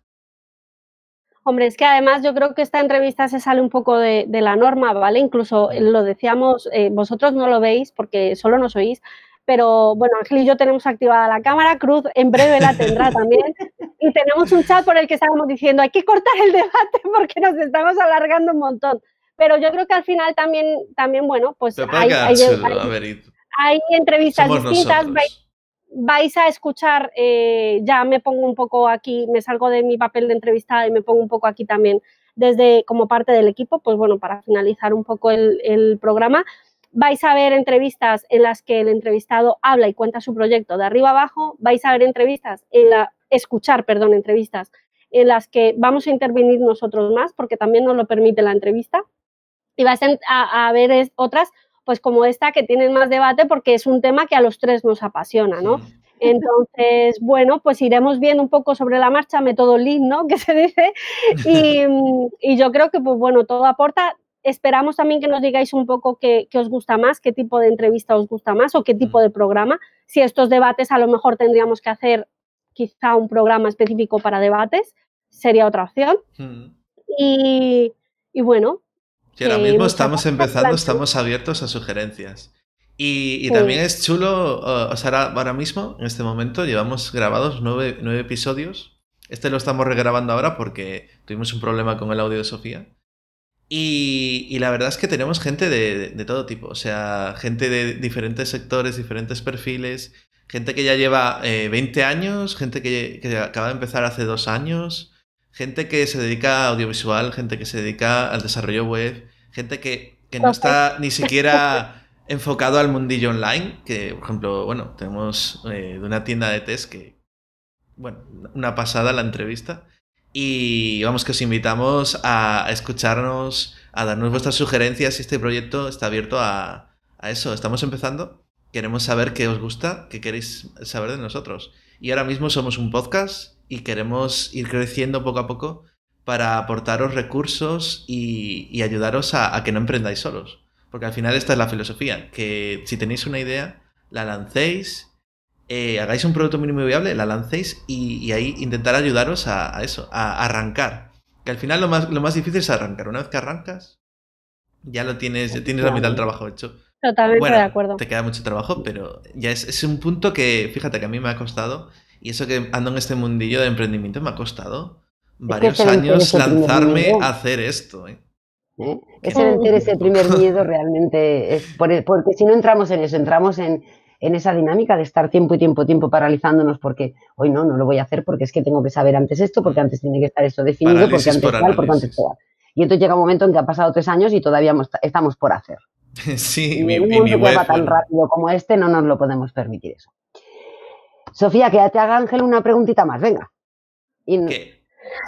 Hombre, es que además yo creo que esta entrevista se sale un poco de, la norma, ¿vale? Incluso lo decíamos, eh, vosotros no lo veis porque solo nos oís, pero bueno, Ángel y yo tenemos activada la cámara, Cruz en breve la tendrá también, y tenemos un chat por el que estábamos diciendo, hay que cortar el debate porque nos estamos alargando un montón. Pero yo creo que al final también, también bueno, pues hay, hay, entrevistas distintas, vais a escuchar, eh, ya me pongo un poco aquí, me salgo de mi papel de entrevistada y me pongo un poco aquí también desde como parte del equipo, pues bueno, para finalizar un poco el, programa, vais a ver entrevistas en las que el entrevistado habla y cuenta su proyecto de arriba abajo, vais a ver entrevistas, en la, escuchar, perdón, entrevistas en las que vamos a intervenir nosotros más, porque también nos lo permite la entrevista, y vais a, a ver otras pues como esta que tienen más debate porque es un tema que a los tres nos apasiona, ¿no? Entonces, bueno, pues iremos viendo un poco sobre la marcha, método Lean, ¿no? Que se dice. Y, yo creo que, pues bueno, todo aporta. Esperamos también que nos digáis un poco qué, os gusta más, qué tipo de entrevista os gusta más o qué tipo de programa. Si estos debates a lo mejor tendríamos que hacer quizá un programa específico para debates, sería otra opción. y, y, bueno, Sí, ahora mismo estamos empezando, estamos abiertos a sugerencias. Y, también es chulo, o sea, ahora, mismo, en este momento, llevamos grabados nueve, episodios. Este lo estamos regrabando ahora porque tuvimos un problema con el audio de Sofía. Y, la verdad es que tenemos gente de, todo tipo, o sea, gente de diferentes sectores, diferentes perfiles, gente que ya lleva 20 eh, años, gente que, que acaba de empezar hace dos años, gente que se dedica a audiovisual, gente que se dedica al desarrollo web, gente que, no está ni siquiera enfocado al mundillo online, que por ejemplo, bueno, tenemos eh, de una tienda de test que, bueno, una pasada la entrevista. Y vamos que os invitamos a, escucharnos, a darnos vuestras sugerencias. Este proyecto está abierto a, a eso. Estamos empezando. Queremos saber qué os gusta, qué queréis saber de nosotros. Y ahora mismo somos un podcast y queremos ir creciendo poco a poco para aportaros recursos y, ayudaros a, que no emprendáis solos. Porque al final esta es la filosofía, que si tenéis una idea, la lancéis, eh, hagáis un producto mínimo viable, la lancéis y, ahí intentar ayudaros a, eso, a arrancar. Que al final lo más, lo más difícil es arrancar. Una vez que arrancas, ya lo tienes, ya tienes la mitad del trabajo hecho. Totalmente de acuerdo. Te queda mucho trabajo, pero ya es, es un punto que, fíjate que a mí me ha costado y eso que ando en este mundillo de emprendimiento me ha costado varios años lanzarme a hacer esto. ¿eh? ¿Eh? Ese vencer ese primer miedo realmente es porque si no entramos en eso, entramos en, esa dinámica de estar tiempo y tiempo, tiempo paralizándonos porque hoy no, no lo voy a hacer porque es que tengo que saber antes esto, porque antes tiene que estar esto definido, porque antes tal, porque antes tal. Y entonces llega un momento en que ha pasado tres años y todavía estamos por hacer. Sí, y mi, en un mundo que va tan rápido como este no nos lo podemos permitir eso. Sofía, que te haga Ángel una preguntita más, venga.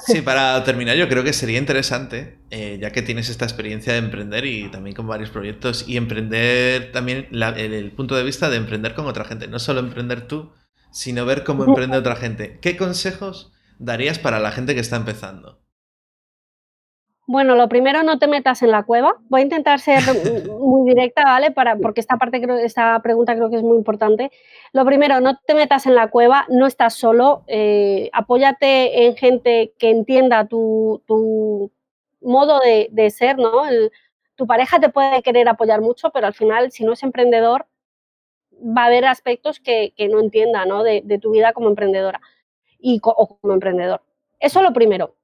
Sí, para terminar, yo creo que sería interesante, eh, ya que tienes esta experiencia de emprender y también con varios proyectos, y emprender también el, punto de vista de emprender con otra gente, no solo emprender tú, sino ver cómo emprende otra gente. ¿Qué consejos darías para la gente que está empezando? Bueno, lo primero, no te metas en la cueva. Voy a intentar ser muy directa, ¿vale? Para, porque esta parte, creo, esta pregunta creo que es muy importante. Lo primero, no te metas en la cueva, no estás solo. Eh, apóyate en gente que entienda tu, modo de, ser, ¿no? tu pareja te puede querer apoyar mucho, pero al final, si no es emprendedor, va a haber aspectos que, no entienda, ¿no? De, tu vida como emprendedora y o como emprendedor. Eso lo primero.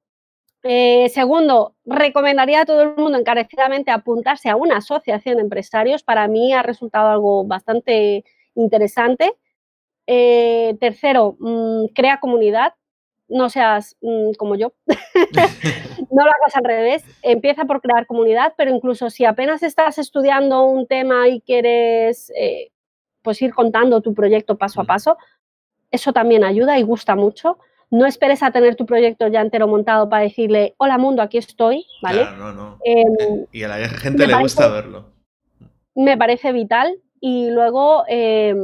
Eh, segundo, recomendaría a todo el mundo encarecidamente apuntarse a una asociación de empresarios. Para mí ha resultado algo bastante interesante. Eh, tercero, mm, crea comunidad. No seas mm, como yo. no lo hagas al revés. Empieza por crear comunidad, pero incluso si apenas estás estudiando un tema y quieres eh, pues ir contando tu proyecto paso a paso, eso también ayuda y gusta mucho. No esperes a tener tu proyecto ya entero montado para decirle, hola mundo, aquí estoy, ¿vale? Claro, no, no. Em, y a la gente le gusta verlo. Me parece vital. Y luego, eh,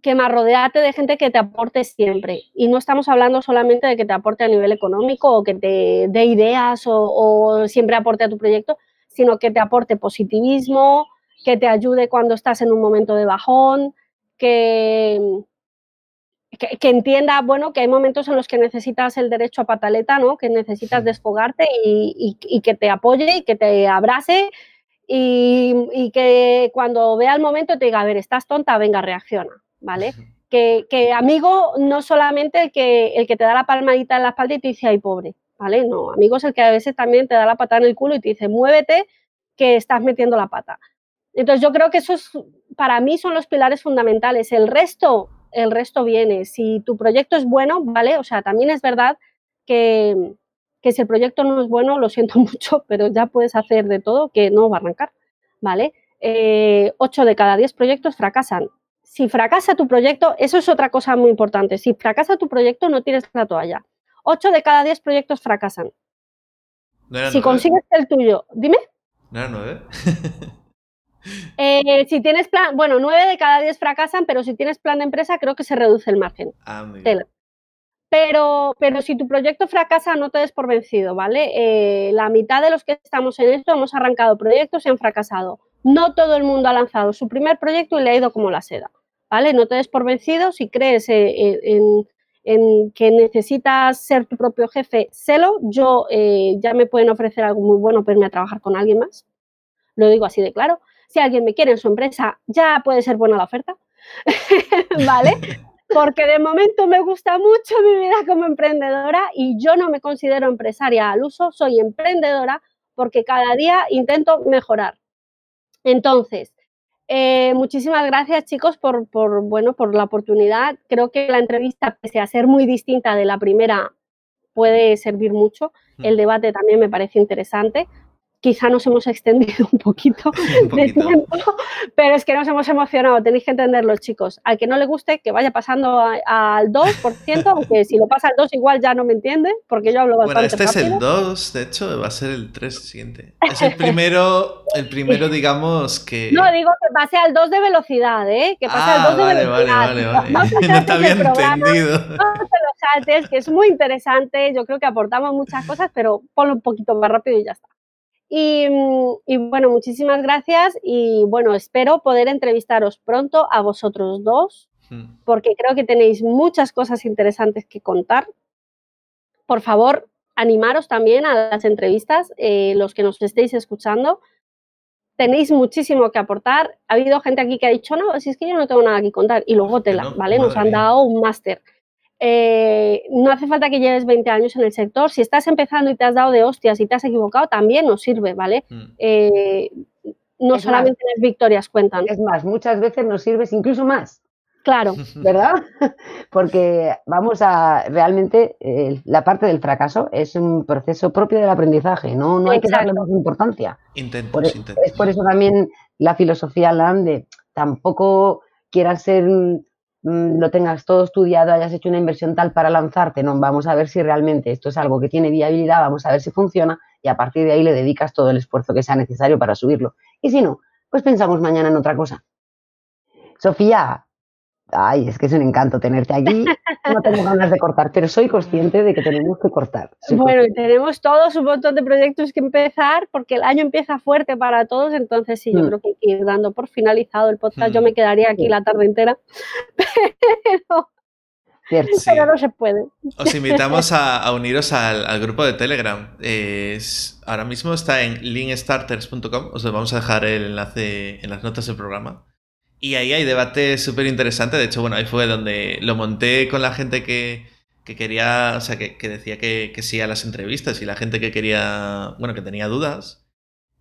que más rodeate de gente que te aporte siempre. Y no estamos hablando solamente de que te aporte a nivel económico o que te dé ideas o, o siempre aporte a tu proyecto, sino que te aporte positivismo, que te ayude cuando estás en un momento de bajón, que, que, entienda, bueno, que hay momentos en los que necesitas el derecho a pataleta, ¿no? Que necesitas desfogarte y, que te apoye y que te abrace y, que cuando vea el momento te diga, a ver, estás tonta, venga, reacciona, ¿vale? Que, amigo no solamente el que, el que te da la palmadita en la espalda y te dice, ay, pobre, ¿vale? No, amigo es el que a veces también te da la pata en el culo y te dice, muévete, que estás metiendo la pata. Entonces yo creo que esos para mí son los pilares fundamentales. El resto el resto viene. Si tu proyecto es bueno, ¿vale? O sea, también es verdad que, si el proyecto no es bueno, lo siento mucho, pero ya puedes hacer de todo que no va a arrancar, ¿vale? Eh, 8 de cada 10 proyectos fracasan. Si fracasa tu proyecto, eso es otra cosa muy importante. Si fracasa tu proyecto, no tires la toalla. 8 de cada 10 proyectos fracasan. si consigues el tuyo, dime. No era 9. Eh, si tienes plan, bueno, nueve de cada diez fracasan, pero si tienes plan de empresa, creo que se reduce el margen. Ah, pero, pero si tu proyecto fracasa, no te des por vencido, ¿vale? Eh, la mitad de los que estamos en esto hemos arrancado proyectos y han fracasado. No todo el mundo ha lanzado su primer proyecto y le ha ido como la seda, ¿vale? No te des por vencido. Si crees eh, en, que necesitas ser tu propio jefe, sélo. Yo ya me pueden ofrecer algo muy bueno, pero irme a trabajar con alguien más. Lo digo así de claro si alguien me quiere en su empresa, ya puede ser buena la oferta, ¿vale? Porque de momento me gusta mucho mi vida como emprendedora y yo no me considero empresaria al uso, soy emprendedora porque cada día intento mejorar. Entonces, eh, muchísimas gracias chicos por, bueno, por la oportunidad. Creo que la entrevista, pese a ser muy distinta de la primera, puede servir mucho. Hmm. El debate también me parece interesante quizá nos hemos extendido un poquito, de tiempo, pero es que nos hemos emocionado, tenéis que entenderlo, chicos. Al que no le guste, que vaya pasando al 2%, aunque si lo pasa al 2 igual ya no me entiende, porque yo hablo bastante Bueno, este es el 2, de hecho, va a ser el 3 siguiente. Es el primero, el primero, digamos, que... No, digo que pase al 2 de velocidad, ¿eh? Que pase al 2 de velocidad. Vale, vale, vale. No, no te había entendido. No te lo saltes, que es muy interesante, yo creo que aportamos muchas cosas, pero ponlo un poquito más rápido y ya está. Y, bueno, muchísimas gracias y bueno, espero poder entrevistaros pronto a vosotros dos, hmm. porque creo que tenéis muchas cosas interesantes que contar. Por favor, animaros también a las entrevistas, eh, los que nos estéis escuchando. Tenéis muchísimo que aportar. Ha habido gente aquí que ha dicho, no, si es que yo no tengo nada que contar. Y luego te la, ¿vale? Nos han dado un máster. Eh, no hace falta que lleves 20 años en el sector. Si estás empezando y te has dado de hostias y te has equivocado, también nos sirve, ¿vale? Mm. Eh, no solamente las victorias cuentan. Es más, muchas veces nos sirves incluso más. Claro. ¿Verdad? Porque vamos a, realmente, eh, la parte del fracaso es un proceso propio del aprendizaje, no, no hay que darle más importancia. Intentos, por, intentos. Es por eso también la filosofía LAN de tampoco quieras ser lo tengas todo estudiado, hayas hecho una inversión tal para lanzarte, no, vamos a ver si realmente esto es algo que tiene viabilidad, vamos a ver si funciona y a partir de ahí le dedicas todo el esfuerzo que sea necesario para subirlo. Y si no, pues pensamos mañana en otra cosa. Sofía, Ay, es que es un encanto tenerte aquí. No tengo ganas de cortar, pero soy consciente de que tenemos que cortar. bueno, y tenemos todos un montón de proyectos que empezar porque el año empieza fuerte para todos, entonces sí, yo mm. creo que hay que ir dando por finalizado el podcast. Yo me mm. quedaría aquí la tarde entera, pero, no se puede. Os invitamos a, uniros al, grupo de Telegram. ahora mismo está en linkstarters.com, os vamos a dejar el enlace en las notas del programa. Y ahí hay debate súper interesante. De hecho, bueno, ahí fue donde lo monté con la gente que, quería, o sea, que, decía que, sí a las entrevistas y la gente que quería, bueno, que tenía dudas.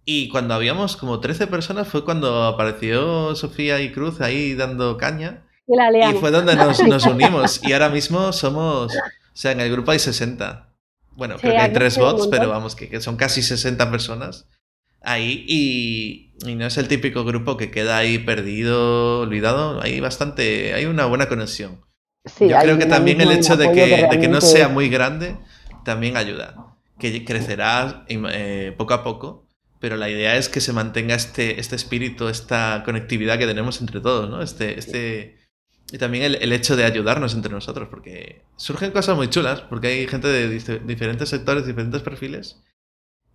Y cuando habíamos como 13 personas fue cuando apareció Sofía y Cruz ahí dando caña. Y, fue donde nos, unimos. Y ahora mismo somos, o sea, en el grupo hay 60. Bueno, creo que hay tres bots, pero vamos, que, que son casi 60 personas ahí y, no es el típico grupo que queda ahí perdido, olvidado. Hay bastante, hay una buena conexión. Yo creo que también el hecho de que, no sea muy grande también ayuda. Que crecerá eh, poco a poco, pero la idea es que se mantenga este, este espíritu, esta conectividad que tenemos entre todos, ¿no? Este, este, y también el, el, hecho de ayudarnos entre nosotros, porque surgen cosas muy chulas, porque hay gente de diferentes sectores, diferentes perfiles,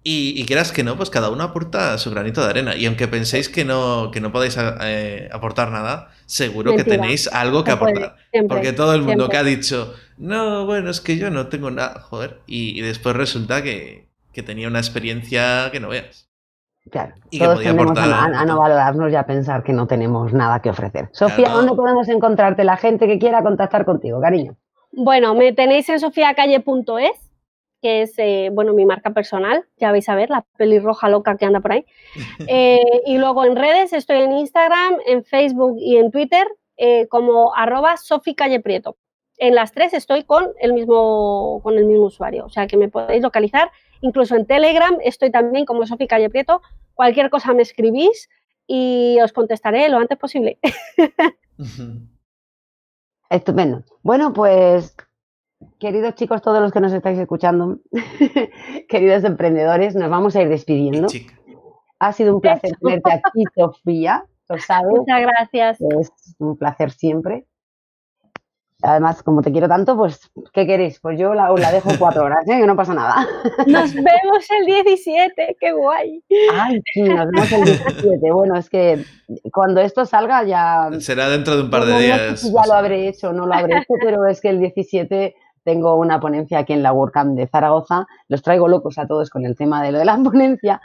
y, quieras que no, pues cada uno aporta su granito de arena. Y aunque penséis que no, que no podéis eh, aportar nada, seguro que tenéis algo que aportar. Porque todo el mundo que ha dicho, no, bueno, es que yo no tengo nada, joder. Y, después resulta que, tenía una experiencia que no veas. Claro, y todos que podía aportar. A, no valorarnos y a pensar que no tenemos nada que ofrecer. Sofía, ¿dónde podemos encontrarte la gente que quiera contactar contigo, cariño? Bueno, me tenéis en sofiacalle.es que es, eh, bueno, mi marca personal, ya vais a ver, la pelirroja loca que anda por ahí. Eh, y luego en redes estoy en Instagram, en Facebook y en Twitter eh, como arroba Prieto. En las tres estoy con el, mismo, con el mismo usuario, o sea que me podéis localizar. Incluso en Telegram estoy también como Sofi Calle Prieto. Cualquier cosa me escribís y os contestaré lo antes posible. Estupendo. Bueno, pues queridos chicos, todos los que nos estáis escuchando, queridos emprendedores, nos vamos a ir despidiendo. Ha sido un placer tenerte aquí, Sofía. Muchas gracias. Es un placer siempre. Además, como te quiero tanto, pues, ¿qué queréis? Pues yo la, la dejo cuatro horas, ¿eh? que no pasa nada. Nos vemos el 17, qué guay. Ay, sí, nos vemos el 17. Bueno, es que cuando esto salga ya... Será dentro de un par de días. ya lo habré hecho, no lo habré hecho, pero es que el 17 tengo una ponencia aquí en la WordCamp de Zaragoza. Los traigo locos a todos con el tema de lo de la ponencia.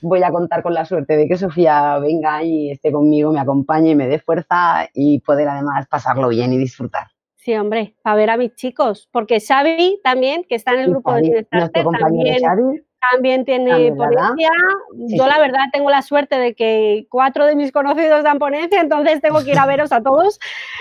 voy a contar con la suerte de que Sofía venga y esté conmigo, me acompañe, me dé fuerza y poder además pasarlo bien y disfrutar. Sí, hombre, para ver a mis chicos, porque Xavi también, que está en el grupo de Bienestar, también, también tiene ponencia. Yo la verdad tengo la suerte de que cuatro de mis conocidos dan ponencia, entonces tengo que ir a veros a todos,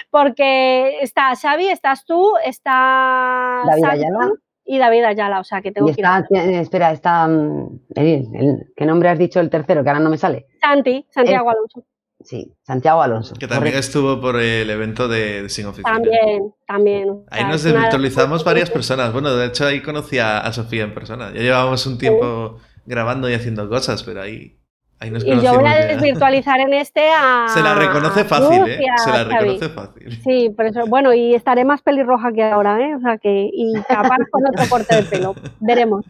porque está Xavi, estás tú, está David Ayala. y David Ayala, o sea que tengo que ir a Espera, está, mm, ¿qué nombre has dicho el tercero? Que ahora no me sale. Santi, Santiago Alonso. Sí, Santiago Alonso. Que también estuvo por el evento de, Sin Oficina. También, también. Ahí nos desvirtualizamos varias personas. Bueno, de hecho ahí conocí a, Sofía en persona. Ya llevábamos un tiempo grabando y haciendo cosas, pero ahí, ahí nos conocimos. Y yo voy a desvirtualizar en este a... Se la reconoce fácil, ¿eh? Se la reconoce fácil. Sí, por eso, bueno, y estaré más pelirroja que ahora, ¿eh? O sea que, y capaz con otro corte de pelo. Veremos.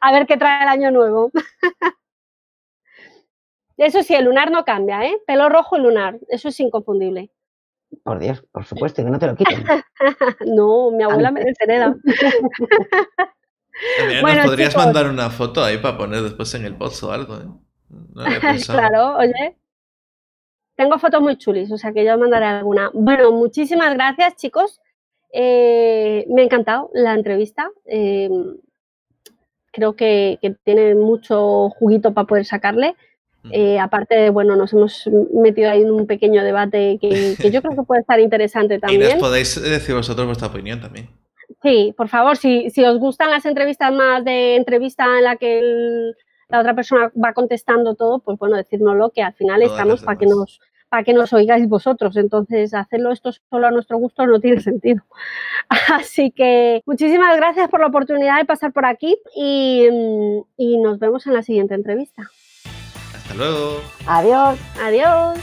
A ver qué trae el año nuevo. Eso sí, el lunar no cambia, ¿eh? Pelo rojo y lunar, eso es inconfundible. Por Dios, por supuesto, que no te lo quiten. no, mi abuela me deshereda. bueno, ¿nos podrías mandar una foto ahí para poner después en el post o algo, ¿eh? claro, oye. Tengo fotos muy chulis, o sea que yo os mandaré alguna. Bueno, muchísimas gracias, chicos. Eh, me ha encantado la entrevista. Eh, creo que, que, tiene mucho juguito para poder sacarle. Eh, aparte, bueno, nos hemos metido ahí en un pequeño debate que, yo creo que puede estar interesante también. Y nos podéis decir vosotros vuestra opinión también. Sí, por favor, si, si os gustan las entrevistas más de entrevista en la que la otra persona va contestando todo, pues bueno, decírnoslo, que al final estamos para que nos para que nos oigáis vosotros. Entonces, hacerlo esto solo a nuestro gusto no tiene sentido. Así que muchísimas gracias por la oportunidad de pasar por aquí y, y nos vemos en la siguiente entrevista. Hasta luego. Adiós. Adiós.